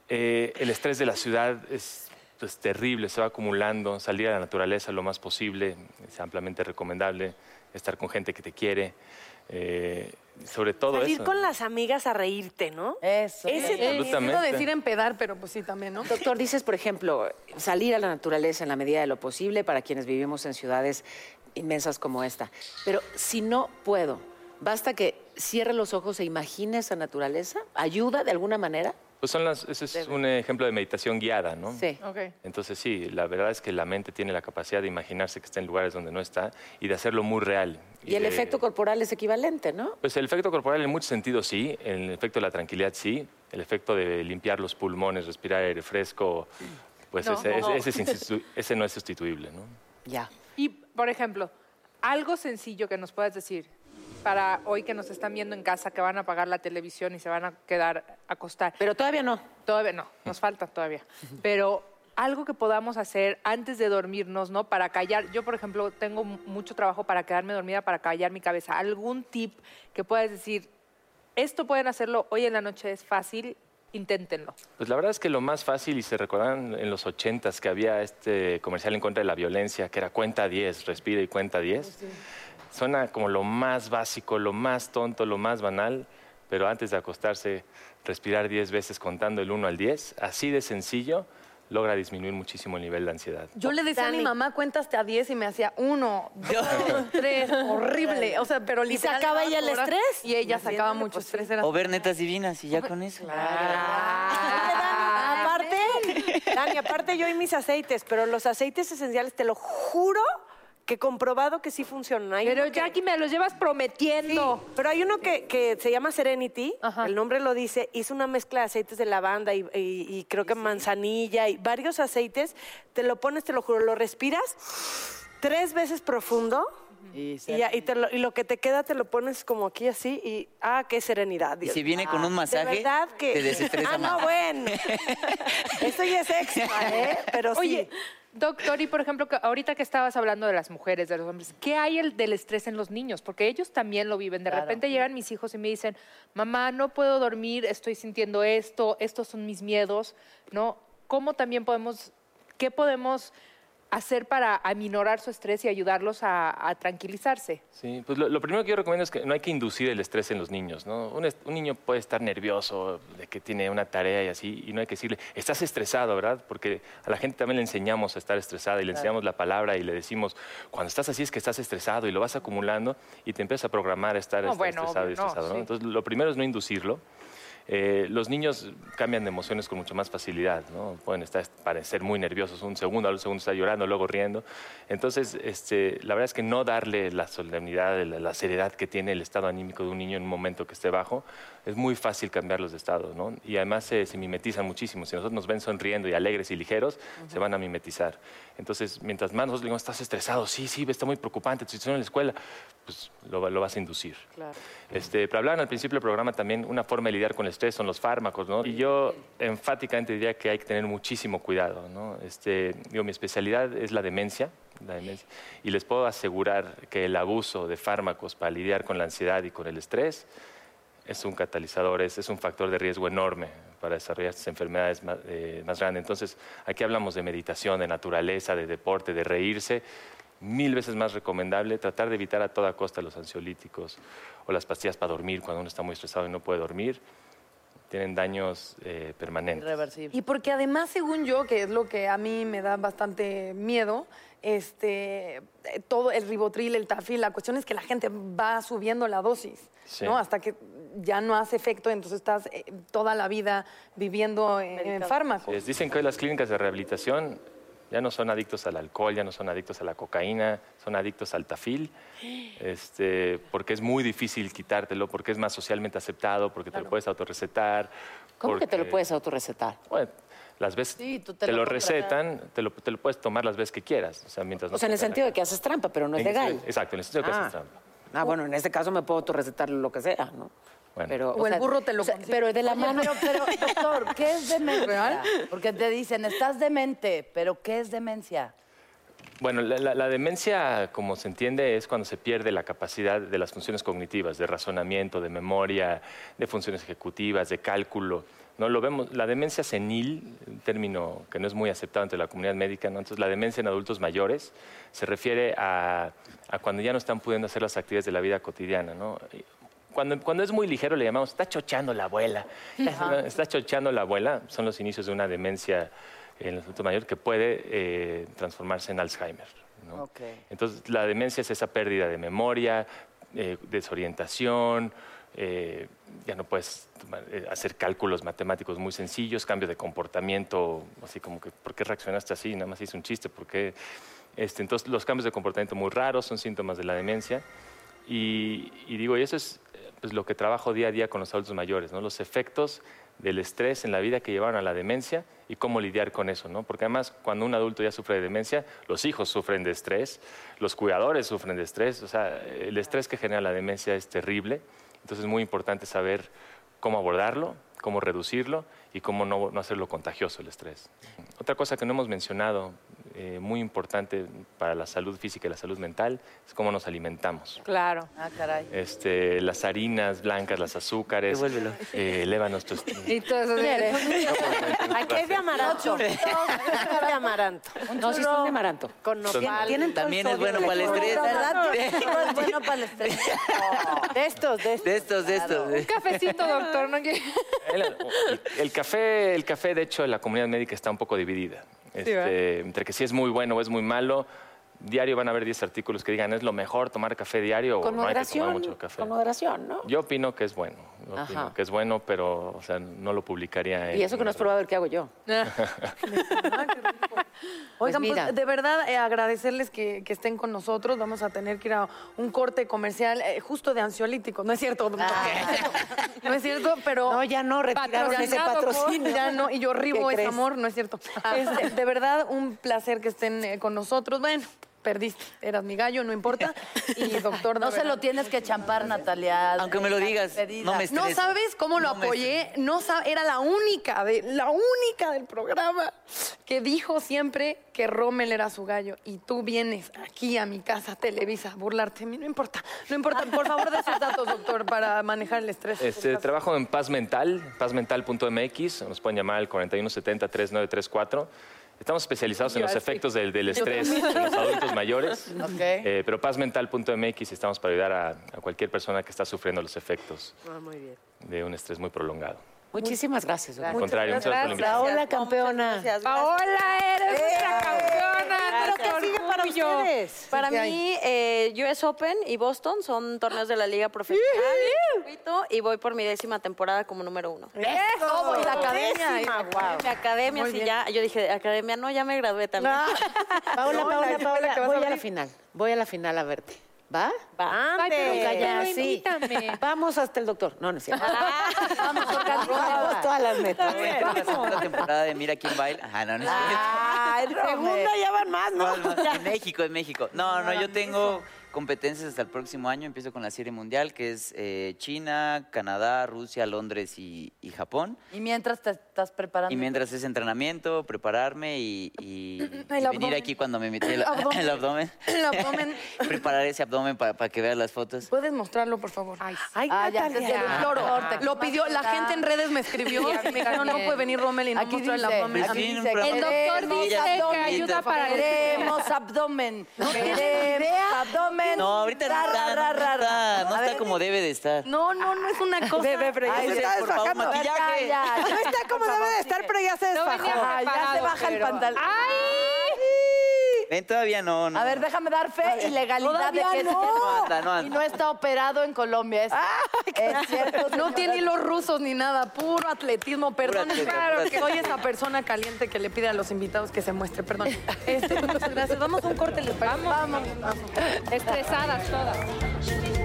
Eh, el estrés de la ciudad es pues, terrible, se va acumulando. Salir a la naturaleza lo más posible, es ampliamente recomendable. Estar con gente que te quiere. eh, sobre todo Salir eso. con las amigas a reírte, ¿no? Eso. Ese Eh, Absolutamente. Decir empedar, pero pues sí también, ¿no? Doctor, dices, por ejemplo, salir a la naturaleza en la medida de lo posible para quienes vivimos en ciudades inmensas como esta. Pero si no puedo, basta que cierre los ojos e imagine esa naturaleza. ¿Ayuda de alguna manera? Pues son las, ese es un ejemplo de meditación guiada, ¿no? Sí. Entonces sí, la verdad es que la mente tiene la capacidad de imaginarse que está en lugares donde no está y de hacerlo muy real. Y el de- efecto corporal es equivalente, ¿no? Pues el efecto corporal en muchos sentidos sí, el efecto de la tranquilidad sí, el efecto de limpiar los pulmones, respirar aire fresco, pues No. ese, ese- ese es institu- ese no es sustituible, ¿no? Ya. Y, por ejemplo, algo sencillo que nos puedas decir para hoy que nos están viendo en casa, que van a apagar la televisión y se van a quedar a acostar. Pero todavía no. Todavía no, nos falta todavía. Pero algo que podamos hacer antes de dormirnos, ¿no? Para callar. Yo, por ejemplo, tengo mu- mucho trabajo para quedarme dormida, para callar mi cabeza. ¿Algún tip que puedas decir, esto pueden hacerlo hoy en la noche, es fácil, inténtenlo? Pues la verdad es que lo más fácil, y se recordarán en los ochentas que había este comercial en contra de la violencia, que era cuenta 10, respira y cuenta 10. Suena como lo más básico, lo más tonto, lo más banal, pero antes de acostarse, respirar 10 veces contando el 1 al 10, así de sencillo, logra disminuir muchísimo el nivel de ansiedad. Yo le decía a mi mamá, cuéntaste a 10 y me hacía uno, dos, tres, horrible. O sea, pero ¿Y literal. sacaba llevaba ella el estrés? Y ella sacaba mucho pues, estrés. Era O ver netas divinas y ya con eso. Aparte, Dani, aparte yo y mis aceites, pero los aceites esenciales, te lo juro que comprobado que sí funcionan. Hay Pero uno que- Jackie, me los llevas Sí, prometiendo. pero hay uno que, que se llama Serenity, Ajá. el nombre lo dice, hizo una mezcla de aceites de lavanda y, y- y creo que manzanilla y varios aceites, te lo pones, te lo juro, lo respiras tres veces profundo Y y, ya- y te lo, y lo que te queda te lo pones como aquí así y, ah, qué serenidad. Y si viene con un De masaje, verdad que... te desestresa Ah, no, bueno. Eso ya es extra, ¿eh? Pero Oye, sí. Doctor, y por ejemplo, ahorita que estabas hablando de las mujeres, de los hombres, ¿qué hay el del estrés en los niños? Porque ellos también lo viven. De repente llegan mis hijos y me dicen, mamá, no puedo dormir, estoy sintiendo esto, estos son mis miedos, ¿no? ¿Cómo también podemos, qué podemos hacer para aminorar su estrés y ayudarlos a, a tranquilizarse? Sí, pues lo, lo primero que yo recomiendo es que no hay que inducir el estrés en los niños, ¿no? Un, un niño puede estar nervioso de que tiene una tarea y así, y no hay que decirle, estás estresado, ¿verdad? Porque a la gente también le enseñamos a estar estresada y le enseñamos la palabra y le decimos, cuando estás así es que estás estresado y lo vas acumulando y te empiezas a programar a estar No, bueno, estresado y obvio, no, estresado, ¿no? sí. Entonces, lo primero es no inducirlo. Eh, los niños cambian de emociones con mucho más facilidad, ¿no? Pueden estar, parecer muy nerviosos un segundo, al segundo está llorando, luego riendo. Entonces, este, la verdad es que no darle la solemnidad, la, la seriedad que tiene el estado anímico de un niño en un momento que esté bajo, es muy fácil cambiarlos de estado, ¿no? Y además se, se mimetizan muchísimo. Si nosotros nos ven sonriendo y alegres y ligeros, se van a mimetizar. Entonces, mientras más nosotros le digamos, estás estresado, sí, sí, está muy preocupante, tu situación en la escuela, pues lo, lo vas a inducir. Este, pero hablaban al principio del programa también, una forma de lidiar con el estrés son los fármacos, ¿no? Y yo enfáticamente diría que hay que tener muchísimo cuidado, ¿no? Este, digo, mi especialidad es la demencia, la demencia. Y les puedo asegurar que el abuso de fármacos para lidiar con la ansiedad y con el estrés es un catalizador, es, es un factor de riesgo enorme para desarrollar estas enfermedades más, eh, más grandes. Entonces, aquí hablamos de meditación, de naturaleza, de deporte, de reírse. Mil veces más recomendable tratar de evitar a toda costa los ansiolíticos o las pastillas para dormir cuando uno está muy estresado y no puede dormir. Tienen daños eh, permanentes. Irreversible. Y porque además, según yo, que es lo que a mí me da bastante miedo, este, todo el ribotril, el tafil, la cuestión es que la gente va subiendo la dosis, Sí. ¿no? Hasta que ya no hace efecto, entonces estás eh, toda la vida viviendo en, en fármacos. Les dicen que hoy las clínicas de rehabilitación ya no son adictos al alcohol, ya no son adictos a la cocaína, son adictos al tafil, este, porque es muy difícil quitártelo, porque es más socialmente aceptado, porque te lo puedes autorrecetar. ¿Cómo que te lo puedes autorrecetar? Bueno, las veces Sí, te, te lo, recetan, te lo, te lo puedes tomar las veces que quieras. O sea, mientras no O sea, en el sentido de que haces trampa, pero no es en ese- legal. Exacto, en el sentido de que Ah. haces trampa. Ah, bueno, en este caso me puedo autorrecetar lo que sea, ¿no? Bueno. Pero, O el burro te lo o sea. Pero de la Oye, mano. pero, pero, doctor, ¿qué es demencia? Porque te dicen, estás demente, pero ¿qué es demencia? Bueno, la, la- la demencia, como se entiende, es cuando se pierde la capacidad de las funciones cognitivas, de razonamiento, de memoria, de funciones ejecutivas, de cálculo. ¿No? Lo vemos, la demencia senil, un término que no es muy aceptado entre la comunidad médica, ¿no? entonces la demencia en adultos mayores se refiere a, a cuando ya no están pudiendo hacer las actividades de la vida cotidiana. ¿no? Cuando, cuando es muy ligero le llamamos, está chochando la abuela. Está chochando la abuela, son los inicios de una demencia en los adultos mayores que puede eh, transformarse en Alzheimer. ¿no? Ok. Entonces, la demencia es esa pérdida de memoria, eh, desorientación, eh, ya no puedes eh, hacer cálculos matemáticos muy sencillos, cambios de comportamiento, así como que, ¿por qué reaccionaste así? Nada más hice un chiste, ¿por qué? Este, entonces, los cambios de comportamiento muy raros son síntomas de la demencia. Y, digo, y eso es pues, lo que trabajo día a día con los adultos mayores, ¿no? los efectos del estrés en la vida que llevaron a la demencia y cómo lidiar con eso, ¿no? Porque además, cuando un adulto ya sufre de demencia, los hijos sufren de estrés, los cuidadores sufren de estrés, o sea, el estrés que genera la demencia es terrible, entonces es muy importante saber cómo abordarlo, cómo reducirlo y cómo no, no hacerlo contagioso el estrés. Otra cosa que no hemos mencionado, eh, muy importante para la salud física y la salud mental, es cómo nos alimentamos. Claro. Ah, caray. Este, las harinas blancas, los azúcares, Devuélvelo. eh, elevan nuestros... Y todo eso. Aquí es de amaranto. Es de amaranto. No, sí son de amaranto. Con nopal. Tienen También es bueno para el estrés. es bueno para el estrés. De estos, de estos. De estos, de estos. de- Cafecito, doctor, ¿no? El, el café, el café, de hecho, la comunidad médica está un poco dividida. Este, entre que si es muy bueno o es muy malo, diario van a haber 10 artículos que digan es lo mejor tomar café diario Con o no hay que tomar mucho café. Con moderación, ¿no? Yo opino que es bueno, yo Ajá. opino que es bueno, pero o sea, no lo publicaría. en Y eso que no has probado el que hago yo. Oigan, pues, mira. de verdad eh, agradecerles que, que estén con nosotros. Vamos a tener que ir a un corte comercial eh, justo de ansiolíticos. No es cierto, doctor. No es cierto, pero... No, ya no, retiraron ese patrocinio. Ya no, y yo ribo ¿Qué ese crees? amor, no es cierto. Este, de verdad, un placer que estén eh, con nosotros. Bueno, perdiste, eras mi gallo, no importa. Y doctor, No se lo tienes que champar, Natalia. Aunque me lo digas, no me No sabes cómo lo No apoyé, no era la única, de, la única del programa que dijo siempre que Rommel era su gallo y tú vienes aquí a mi casa, Televisa, a burlarte de mí, no importa, no importa, por favor de sus datos, doctor, para manejar el estrés. Este, trabajo en Paz Mental, pazmental.mx, nos pueden llamar al 4170-3934. Estamos especializados en los efectos del, del estrés en los adultos mayores. Eh, pero pazmental.mx estamos para ayudar a, a cualquier persona que está sufriendo los efectos Ah, muy bien. de un estrés muy prolongado. Muchísimas gracias. Al contrario, muchas gracias la. Paola, campeona. Gracias. Paola, eres una campeona. ¿Pero qué sigue para ustedes? Para mí, eh, US Open y Boston son torneos de la liga profesional y voy por mi décima temporada como número uno. Eso, voy a la academia. Guau. Mi academia, Muy sí, ya. Yo dije, academia, no, ya me gradué también. Paola, No, la Paola, Paola, que vas a voy a la final. Voy a la final a verte. ¿Va? Calla, pero sí. invítame. Vamos hasta el doctor. No, no es cierto. Vamos, organizada. Vamos todas las metas. Voy a la segunda temporada de Mira quién baila. Ah, no, no es cierto. Ay, Segunda ya van más, ¿no? En México, en México. No, no, yo tengo competencias hasta el próximo año. Empiezo con la serie mundial, que es eh, China, Canadá, Rusia, Londres y, y Japón. Y mientras te estás preparando. Y mientras es entrenamiento, prepararme y, y- y venir aquí cuando me metí el, Abdomen. el abdomen. El abdomen. Preparar ese abdomen para que vean las fotos. ¿Puedes mostrarlo, por favor? Ay, Ay, Ah, ya, el Floro, corte, lo pidió, la gente en redes me escribió y me dijeron, no puede venir Rommel y no Aquí mostrar el dice, abdomen. aquí Aquí dice, el doctor dice que ayuda para Queremos abdomen. Queremos abdomen. No, ahorita no Ra, está, ra, ra, no está, no está como debe de estar. No, no, no es una cosa. Bebé, pero ya Ay, se está por favor, desbajando. maquillaje. Ya, ya. No está como debe de estar, pero ya se desbajó. Ah, ya se baja el pantalón. Ven, todavía no, no. A ver, déjame dar fe y legalidad de que no. No anda, no anda. y no está operado en Colombia. Es, es cierto. No tiene hilos rusos ni nada, puro atletismo, perdón. atleta, claro puro que soy esa persona caliente que le pide a los invitados que se muestre, perdón. Este, muchas gracias. Vamos a un corte, les parece? Vamos. Estresadas todas.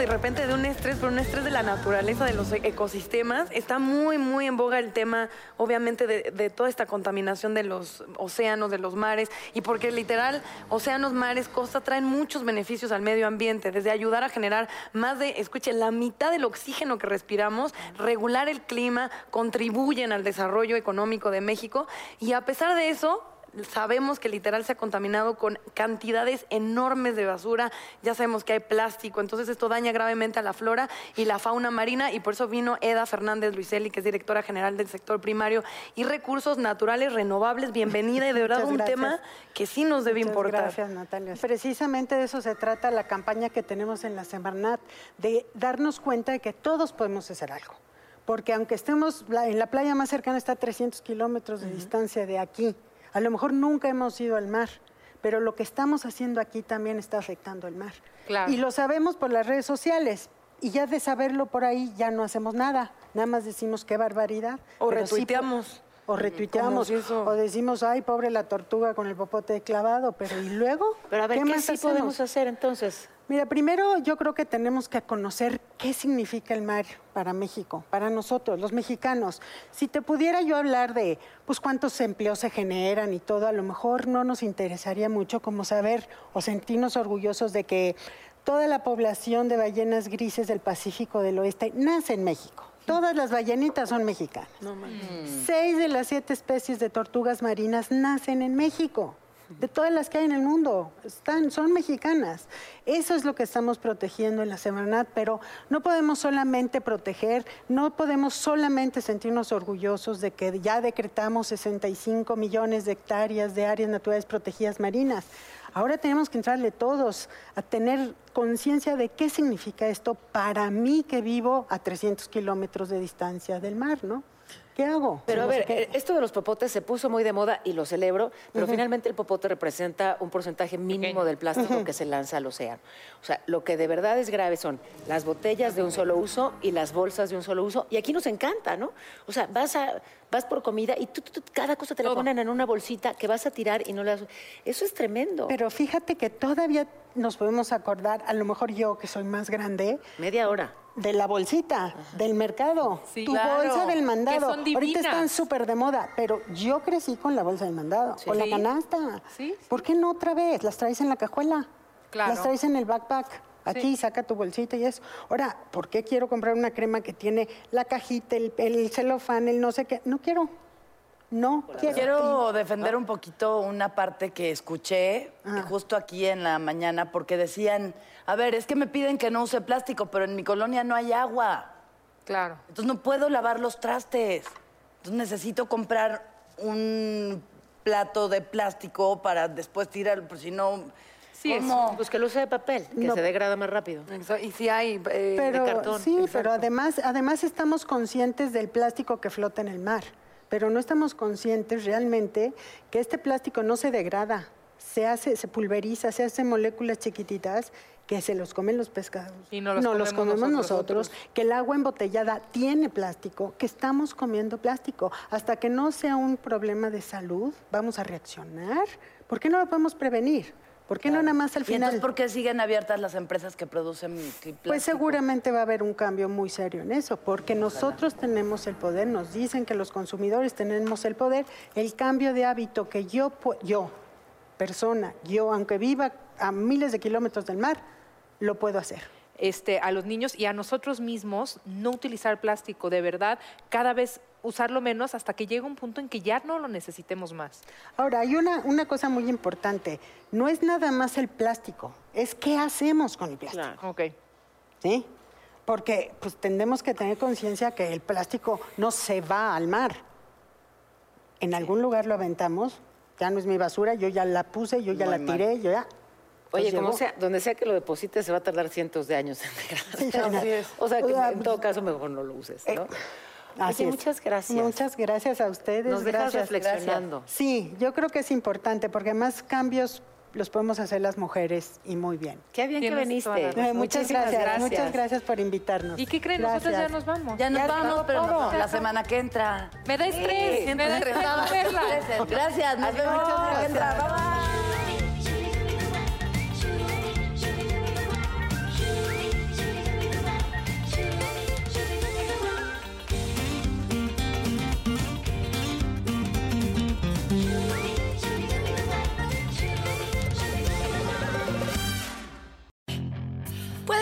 De repente de un estrés, pero un estrés de la naturaleza, de los e- ecosistemas, está muy, muy en boga el tema, obviamente, de, de toda esta contaminación de los océanos, de los mares, y porque literal, océanos, mares, costa traen muchos beneficios al medio ambiente, desde ayudar a generar más de, escuchen, la mitad del oxígeno que respiramos, regular el clima, contribuyen al desarrollo económico de México, y a pesar de eso, sabemos que literal se ha contaminado con cantidades enormes de basura, ya sabemos que hay plástico, entonces esto daña gravemente a la flora y la fauna marina y por eso vino Eda Fernández Luiselli, que es directora general del sector primario y recursos naturales renovables. Bienvenida y de verdad Muchas un gracias. tema que sí nos debe Muchas importar. Gracias, Natalia. Precisamente de eso se trata la campaña que tenemos en la Semarnat, de darnos cuenta de que todos podemos hacer algo. Porque aunque estemos, en la playa más cercana está a 300 kilómetros de distancia de aquí, a lo mejor nunca hemos ido al mar, pero lo que estamos haciendo aquí también está afectando el mar. Claro. Y lo sabemos por las redes sociales. Y ya de saberlo por ahí ya no hacemos nada, nada más decimos qué barbaridad. O sí retuiteamos. o retuiteamos, o decimos, ay, pobre la tortuga con el popote clavado, pero ¿y luego? Pero a ver, ¿qué, más sí hacemos? podemos hacer entonces? Mira, primero yo creo que tenemos que conocer qué significa el mar para México, para nosotros, los mexicanos. Si te pudiera yo hablar de pues cuántos empleos se generan y todo, a lo mejor no nos interesaría mucho como saber o sentirnos orgullosos de que toda la población de ballenas grises del Pacífico del Oeste nace en México. Todas las ballenitas son mexicanas. Seis de las siete especies de tortugas marinas nacen en México. De todas las que hay en el mundo, están, son mexicanas. Eso es lo que estamos protegiendo en la Semarnat, pero no podemos solamente proteger, no podemos solamente sentirnos orgullosos de que ya decretamos 65 millones de hectáreas de áreas naturales protegidas marinas. Ahora tenemos que entrarle todos a tener conciencia de qué significa esto para mí que vivo a 300 kilómetros de distancia del mar, ¿no? ¿Qué hago? Pero a ver, qué- eh, esto de los popotes se puso muy de moda y lo celebro, pero finalmente el popote representa un porcentaje mínimo del plástico que se lanza al océano. O sea, lo que de verdad es grave son las botellas de un solo uso y las bolsas de un solo uso. Y aquí nos encanta, ¿no? O sea, vas, a, vas por comida y tú, tú- tú- cada cosa te la ponen en una bolsita que vas a tirar y no la... Eso es tremendo. Pero fíjate que todavía nos podemos acordar, a lo mejor yo que soy más grande, Media hora. de la bolsita, del mercado, Sí, tu claro, bolsa del que mandado. son Ahorita están súper de moda, pero yo crecí con la bolsa del mandado, con la Sí. canasta. Sí. ¿Por qué no otra vez? Las traes en la cajuela, Claro. las traes en el backpack. Aquí saca tu bolsita y eso. Ahora, ¿por qué quiero comprar una crema que tiene la cajita, el, el celofán, el no sé qué? No quiero. No quiero. Quiero defender un poquito una parte que escuché Ah. justo aquí en la mañana, porque decían, a ver, es que me piden que no use plástico, pero en mi colonia no hay agua. Claro. Entonces no puedo lavar los trastes. Entonces necesito comprar un plato de plástico para después tirar, por si no... Sí, es- ¿Cómo? Pues que lo use de papel, que No. se degrada más rápido. Y si hay eh, pero, de cartón. Sí, exacto. pero además, además estamos conscientes del plástico que flota en el mar, pero no estamos conscientes realmente que este plástico no se degrada, se hace, se pulveriza, se hace moléculas chiquititas que se los comen los pescados. Y no los comemos nosotros. nosotros, que el agua embotellada tiene plástico, que estamos comiendo plástico. Hasta que no sea un problema de salud, vamos a reaccionar ¿Por qué no lo podemos prevenir? ¿Por qué no nada más al ¿Y final? entonces por qué siguen abiertas las empresas que producen plástico? Pues seguramente va a haber un cambio muy serio en eso, porque nosotros tenemos el poder, nos dicen que los consumidores tenemos el poder, el cambio de hábito que yo, yo, persona, yo, aunque viva a miles de kilómetros del mar, lo puedo hacer. Este, a los niños y a nosotros mismos no utilizar plástico, de verdad, cada vez usarlo menos hasta que llegue un punto en que ya no lo necesitemos más. Ahora, hay una, una cosa muy importante, no es nada más el plástico, es qué hacemos con el plástico. Ok. ¿Sí? Porque pues tendemos que tener conciencia que el plástico no se va al mar. En algún lugar lo aventamos, ya no es mi basura, yo ya la puse, yo ya Muy la mal. tiré, yo ya. Oye, Pues como llegó. sea, donde sea que lo deposites, se va a tardar cientos de años en es. O sea, que O sea, en todo caso mejor no lo uses, ¿no? Así Oye, es. muchas gracias. Muchas gracias a ustedes. Nos dejas gracias. reflexionando. Gracias. Sí, yo creo que es importante porque más cambios los podemos hacer las mujeres y muy bien. Qué bien que viniste. Eh, muchas gracias, gracias. muchas gracias por invitarnos. ¿Y qué creen? Nosotros ya Gracias. nos vamos. Ya nos vamos, está pero no, la semana que entra. Me da estrés, me da estrés verla. Gracias, nos vemos la semana que entra. Bye, bye.